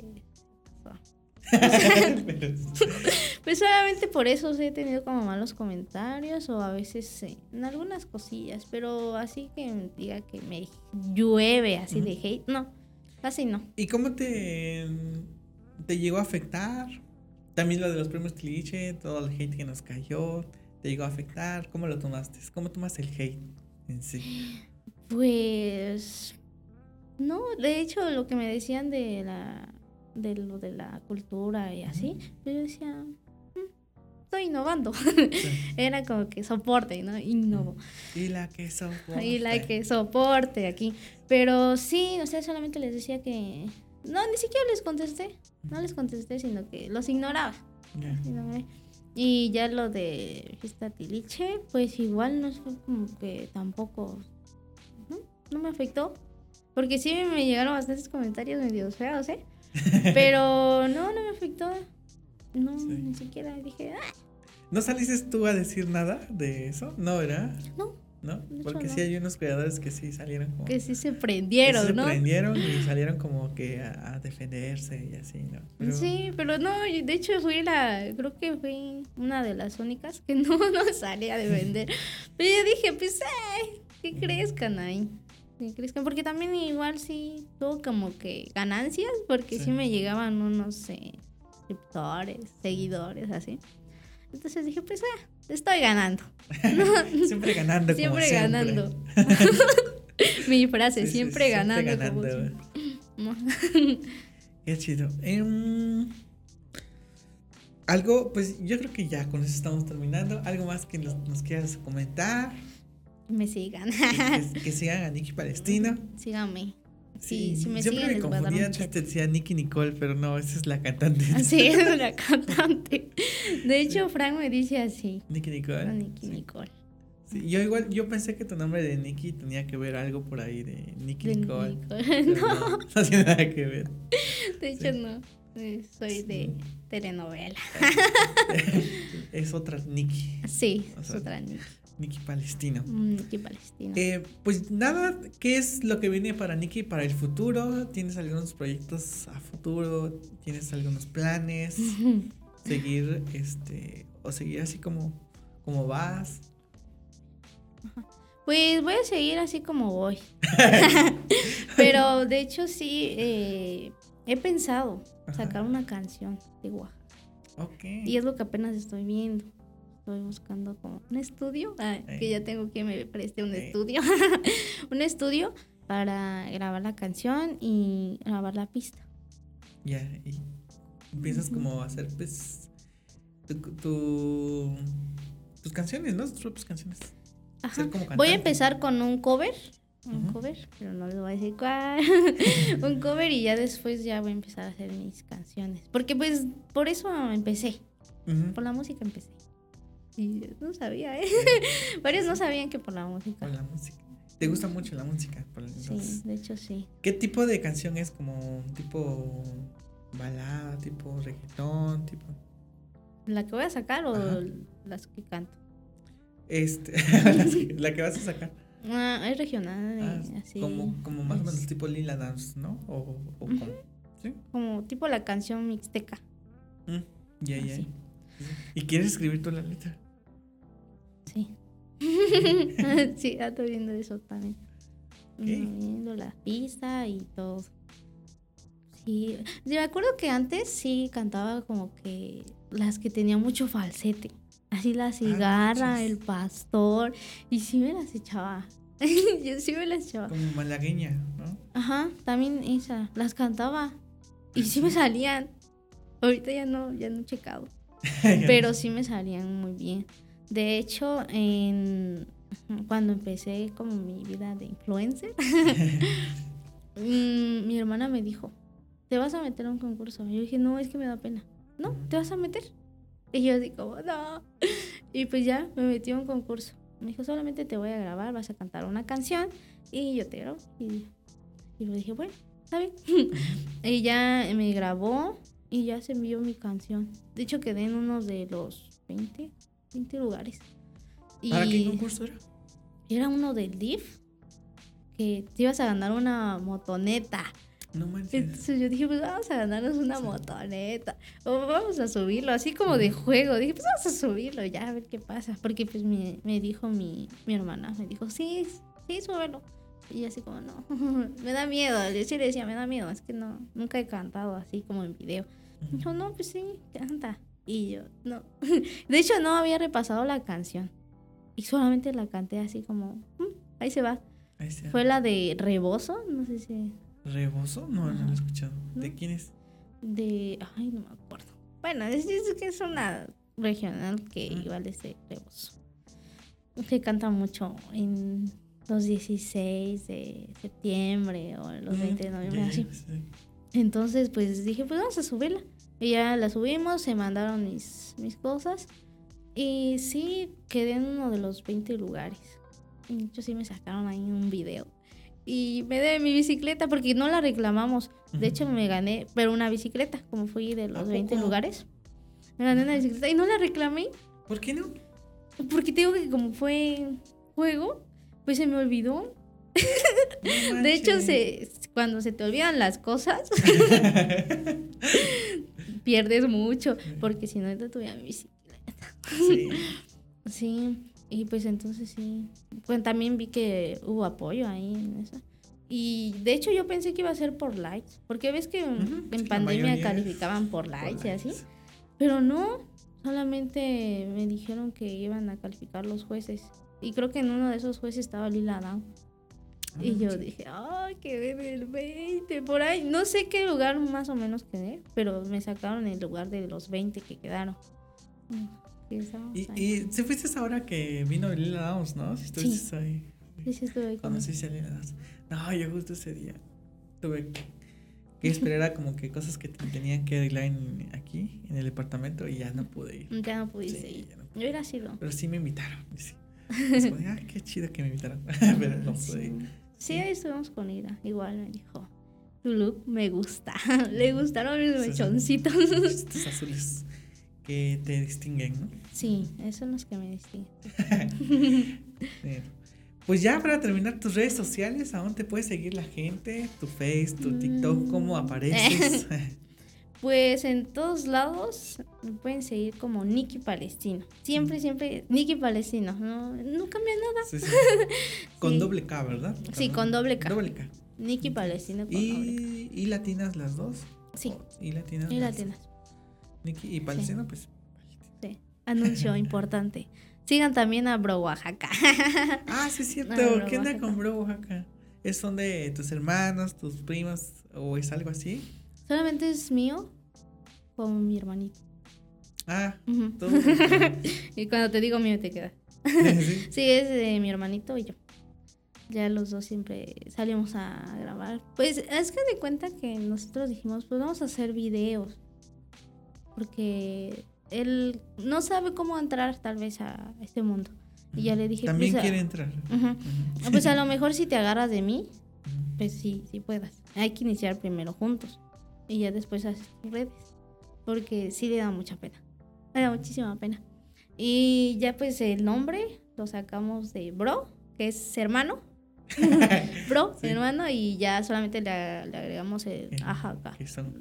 [LAUGHS] pues solamente por eso he tenido como malos comentarios o a veces en algunas cosillas, pero así que diga que me llueve así de hate, no, así no. ¿Y cómo te, te llegó a afectar? También lo de los premios Tiliche, todo el hate que nos cayó, ¿te llegó a afectar? ¿Cómo lo tomaste? ¿Cómo tomas el hate en sí? Pues... No, de hecho lo que me decían de la de lo de la cultura y así, yo decía, mm, estoy innovando. [LAUGHS] Era como que soporte, ¿no? Innovo. Y la que soporte. Y la que soporte aquí. Pero sí, o sea, solamente les decía que... No, ni siquiera les contesté. No les contesté, sino que los ignoraba. Y ya lo de fiesta tiliche, pues igual no fue como que tampoco... ¿no? no me afectó. Porque sí me llegaron bastantes comentarios medio feos, ¿eh? [LAUGHS] Pero no, no me afectó. No, ni siquiera dije, ah". ¿No saliste tú a decir nada de eso? No, ¿verdad? No. ¿No? Porque sí hay unos creadores que sí salieron como... Que sí se prendieron, ¿no? Se prendieron y salieron como que a, defenderse y así, ¿no? Sí, pero no, de hecho fui la... Creo que fui una de las únicas que [LAUGHS] no, no salía a defender. [LAUGHS] pero yo dije, pues, ay, ¿qué crees, Canay? Porque también igual sí tuvo como que ganancias, porque sí, me llegaban unos eh, suscriptores, seguidores, así. Entonces dije, pues ah, estoy ganando. [LAUGHS] siempre ganando. Siempre ganando. [LAUGHS] Mi frase, siempre, ganando. Qué chido. Em, algo, pues yo creo que ya con eso estamos terminando. ¿Algo más que nos, nos quieras comentar? Me sigan. que, [LAUGHS] sigan a Nikki Palestino. Síganme. Sí, si me siempre me confundía, antes te decía Nikki Nicole, pero no, esa es la cantante. Ah, sí, es la [LAUGHS] cantante. De hecho, Frank me dice así. Nikki Nicole. Ah, Nikki Nicole. Sí, yo igual, yo pensé que tu nombre de Nikki tenía que ver algo por ahí de Nikki Nicole. [LAUGHS] No. no. tiene nada que ver. De hecho, no. Soy de telenovela. es otra Nikki. Sí, es otra Nikki. Nikki Palestino. Mm, Nikki Palestino. Eh, pues nada, ¿qué es lo que viene para Nikki para el futuro? ¿Tienes algunos proyectos a futuro? ¿Tienes algunos planes? [LAUGHS] ¿Seguir este o seguir así como, como vas? Pues voy a seguir así como voy. [LAUGHS] [LAUGHS] Pero de hecho sí, eh, he pensado sacar una canción de Oaxaca. Y es lo que apenas estoy viendo estoy buscando como un estudio, ah, que ya tengo que me preste un estudio, [LAUGHS] un estudio para grabar la canción y grabar la pista. Ya, y empiezas como a hacer pues tus canciones, ¿no? Tus propias canciones. Voy a empezar con un cover un cover, pero no les voy a decir cuál. [LAUGHS] un cover y ya después ya voy a empezar a hacer mis canciones. Porque pues por eso empecé. Por la música empecé. Y no sabía, ¿eh? [LAUGHS] Varios no sabían que por la música. Por la música. ¿Te gusta mucho la música? sí, de hecho sí. ¿Qué tipo de canción es? ¿Como tipo balada, tipo reggaetón, tipo...? ¿La que voy a sacar o las que canto? Este, [LAUGHS] [LAUGHS] la que vas a sacar. Ah, es regional, ah, así. Como, como más o menos tipo Lila Dance, ¿no? O, o como, ¿sí? Como tipo la canción mixteca. Mm, ya, ya. ¿Y quieres escribir tú la letra? Sí. [LAUGHS] sí, estoy viendo eso también. Viendo la pista y todo. Sí, yo me acuerdo que antes sí cantaba como que las que tenían mucho falsete. Así la ah, cigarra, el pastor. Y sí me las echaba. [LAUGHS] yo sí me las echaba. Como malagueña, ¿no? Ajá, también esa. Las cantaba. Y sí me salían. Ahorita ya no, ya no he checado. [LAUGHS] pero sí me salían muy bien. De hecho, en, [LAUGHS] cuando empecé como mi vida de influencer, [LAUGHS] mm, mi hermana me dijo, ¿te vas a meter a un concurso? yo dije, no, es que me da pena. No, ¿te vas a meter? Y yo digo, no. [LAUGHS] Y pues ya me metí a un concurso. Me dijo, solamente te voy a grabar, vas a cantar una canción y yo te grabo. Y, y le dije, bueno, está bien. y ya me grabó y ya se envió mi canción. De hecho, quedé en uno de los 20, 20 lugares. ¿Para qué concurso era? Era uno del DIF, que te ibas a ganar una motoneta. No manches. Entonces yo dije, pues vamos a ganarnos una motoneta. O vamos a subirlo, así como de juego. Dije, pues vamos a subirlo ya, a ver qué pasa. Porque pues me, me dijo mi, mi hermana, me dijo, sí, sí, súbelo. Y así como, no, [LAUGHS] me da miedo. Yo sí le decía, me da miedo. Es que no, nunca he cantado así como en video. Dijo, no, pues sí, canta. Y yo, no. [LAUGHS] De hecho, no había repasado la canción. Y solamente la canté así como, mm, ahí se va. Fue la de Rebozo, no sé si. ¿Rebozo? No, no lo he escuchado. ¿De quién es? De. Ay, no me acuerdo. Bueno, es, que es una regional que igual es de Rebozo. Que canta mucho en los 16 de septiembre o los 20 de noviembre, así. Entonces, pues dije, pues vamos a subirla. Y ya la subimos, se mandaron mis, mis cosas. Y sí, quedé en uno de los 20 lugares. Y yo sí me sacaron ahí un video. Y me de mi bicicleta porque no la reclamamos. De hecho, me gané, pero una bicicleta, como fui de los 20 lugares. Me gané una bicicleta y no la reclamé. ¿Por qué no? Porque tengo que como fue juego, pues se me olvidó. de hecho, se, cuando se te olvidan las cosas, [LAUGHS] pierdes mucho, porque si no te tuviera mi bicicleta. Sí. [LAUGHS] sí, y pues entonces sí. Pues también vi que hubo apoyo ahí en eso. Y de hecho yo pensé que iba a ser por likes, porque ves que en pandemia calificaban por likes, y así. Pero no, solamente me dijeron que iban a calificar los jueces. Y creo que en uno de esos jueces estaba Lila Down. Y ah, yo dije, ay, quedé en el 20, por ahí. No sé qué lugar más o menos quedé, pero me sacaron el lugar de los 20 que quedaron. Y, y si fuiste ahora que vino Lila Downs, ¿no? Si estuviste ahí. Sí, sí estuve ahí. Conociste a Lila Downs. No, yo justo ese día tuve que esperar como que cosas que tenían que arreglar aquí, en el departamento, y ya no pude ir. Ya no pudiste ir. Yo hubiera sido. Pero sí me invitaron. Sí. [LAUGHS] Ay, qué chido que me invitaron. [LAUGHS] Pero no pude ir. Sí, ahí estuvimos con Ira. Igual me dijo, tu look me gusta. [LAUGHS] Le gustaron mis mechoncitos. [LAUGHS] Estos azules que te distinguen, ¿no? Sí, esos son los que me distinguen. [LAUGHS] pues ya para terminar tus redes sociales, ¿a dónde te puede seguir la gente? Tu Face, tu TikTok, ¿cómo mm. apareces? Pues en todos lados me pueden seguir como Nikki Palestino. Siempre, siempre Nikki Palestino. No, no cambia nada. [LAUGHS] Con doble K, ¿verdad? Sí, con doble K. Doble K. Nikki Palestino con ¿Y, doble K. ¿Y latinas las dos? Sí. ¿Y latinas? Y latinas. Nikki y Palestino, pues. Sí. Anuncio [LAUGHS] importante. Sigan también a Bro Oaxaca. [LAUGHS] ah, sí, es cierto. ¿Qué onda con Bro Oaxaca? ¿Es son de tus hermanos, tus primos o es algo así? Solamente es mío con mi hermanito. Ah, todo. [LAUGHS] y cuando te digo mío te queda. [LAUGHS] ¿Sí? es de mi hermanito y yo. ya los dos siempre salimos a grabar. Pues es que de cuenta que nosotros dijimos, pues vamos a hacer videos. Porque él no sabe cómo entrar tal vez a este mundo. Y ya le dije, También pues, quiere a, entrar. pues a lo mejor si te agarras de mí, pues sí, sí puedas. Hay que iniciar primero juntos. Y ya después haces tus redes. Porque sí le da mucha pena. Le da muchísima pena. Y ya pues el nombre lo sacamos de Bro, que es hermano. [LAUGHS] bro, Sí. hermano, y ya solamente le, le agregamos el Oaxaca,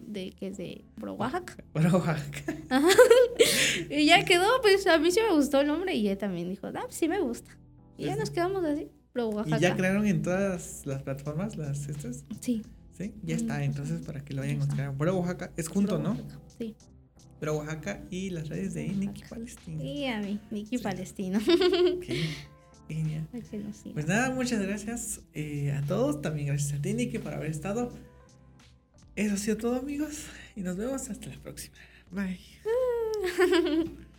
de, que es de Bro Oaxaca. [LAUGHS] Bueno, Oaxaca. [LAUGHS] Y ya quedó, pues a mí sí me gustó el nombre y él también dijo, ah, pues sí me gusta. Y ya Pues nos quedamos así, Bro ¿Y Oaxaca. ya crearon en todas las plataformas las estas? Sí. Sí, ya Mm, está. Entonces, para que lo vayan a ya. Pero Oaxaca es junto, ¿no? Sí. Pero Oaxaca y las redes de Nicky Oaxaca. Palestina. Y a mí, Nicky Sí. Palestino. Ok, Genial. [LAUGHS] Pues nada, muchas gracias eh, a todos. También gracias a ti, Nicky, por haber estado. Eso ha sido todo, amigos. Y nos vemos hasta la próxima. Bye. [LAUGHS]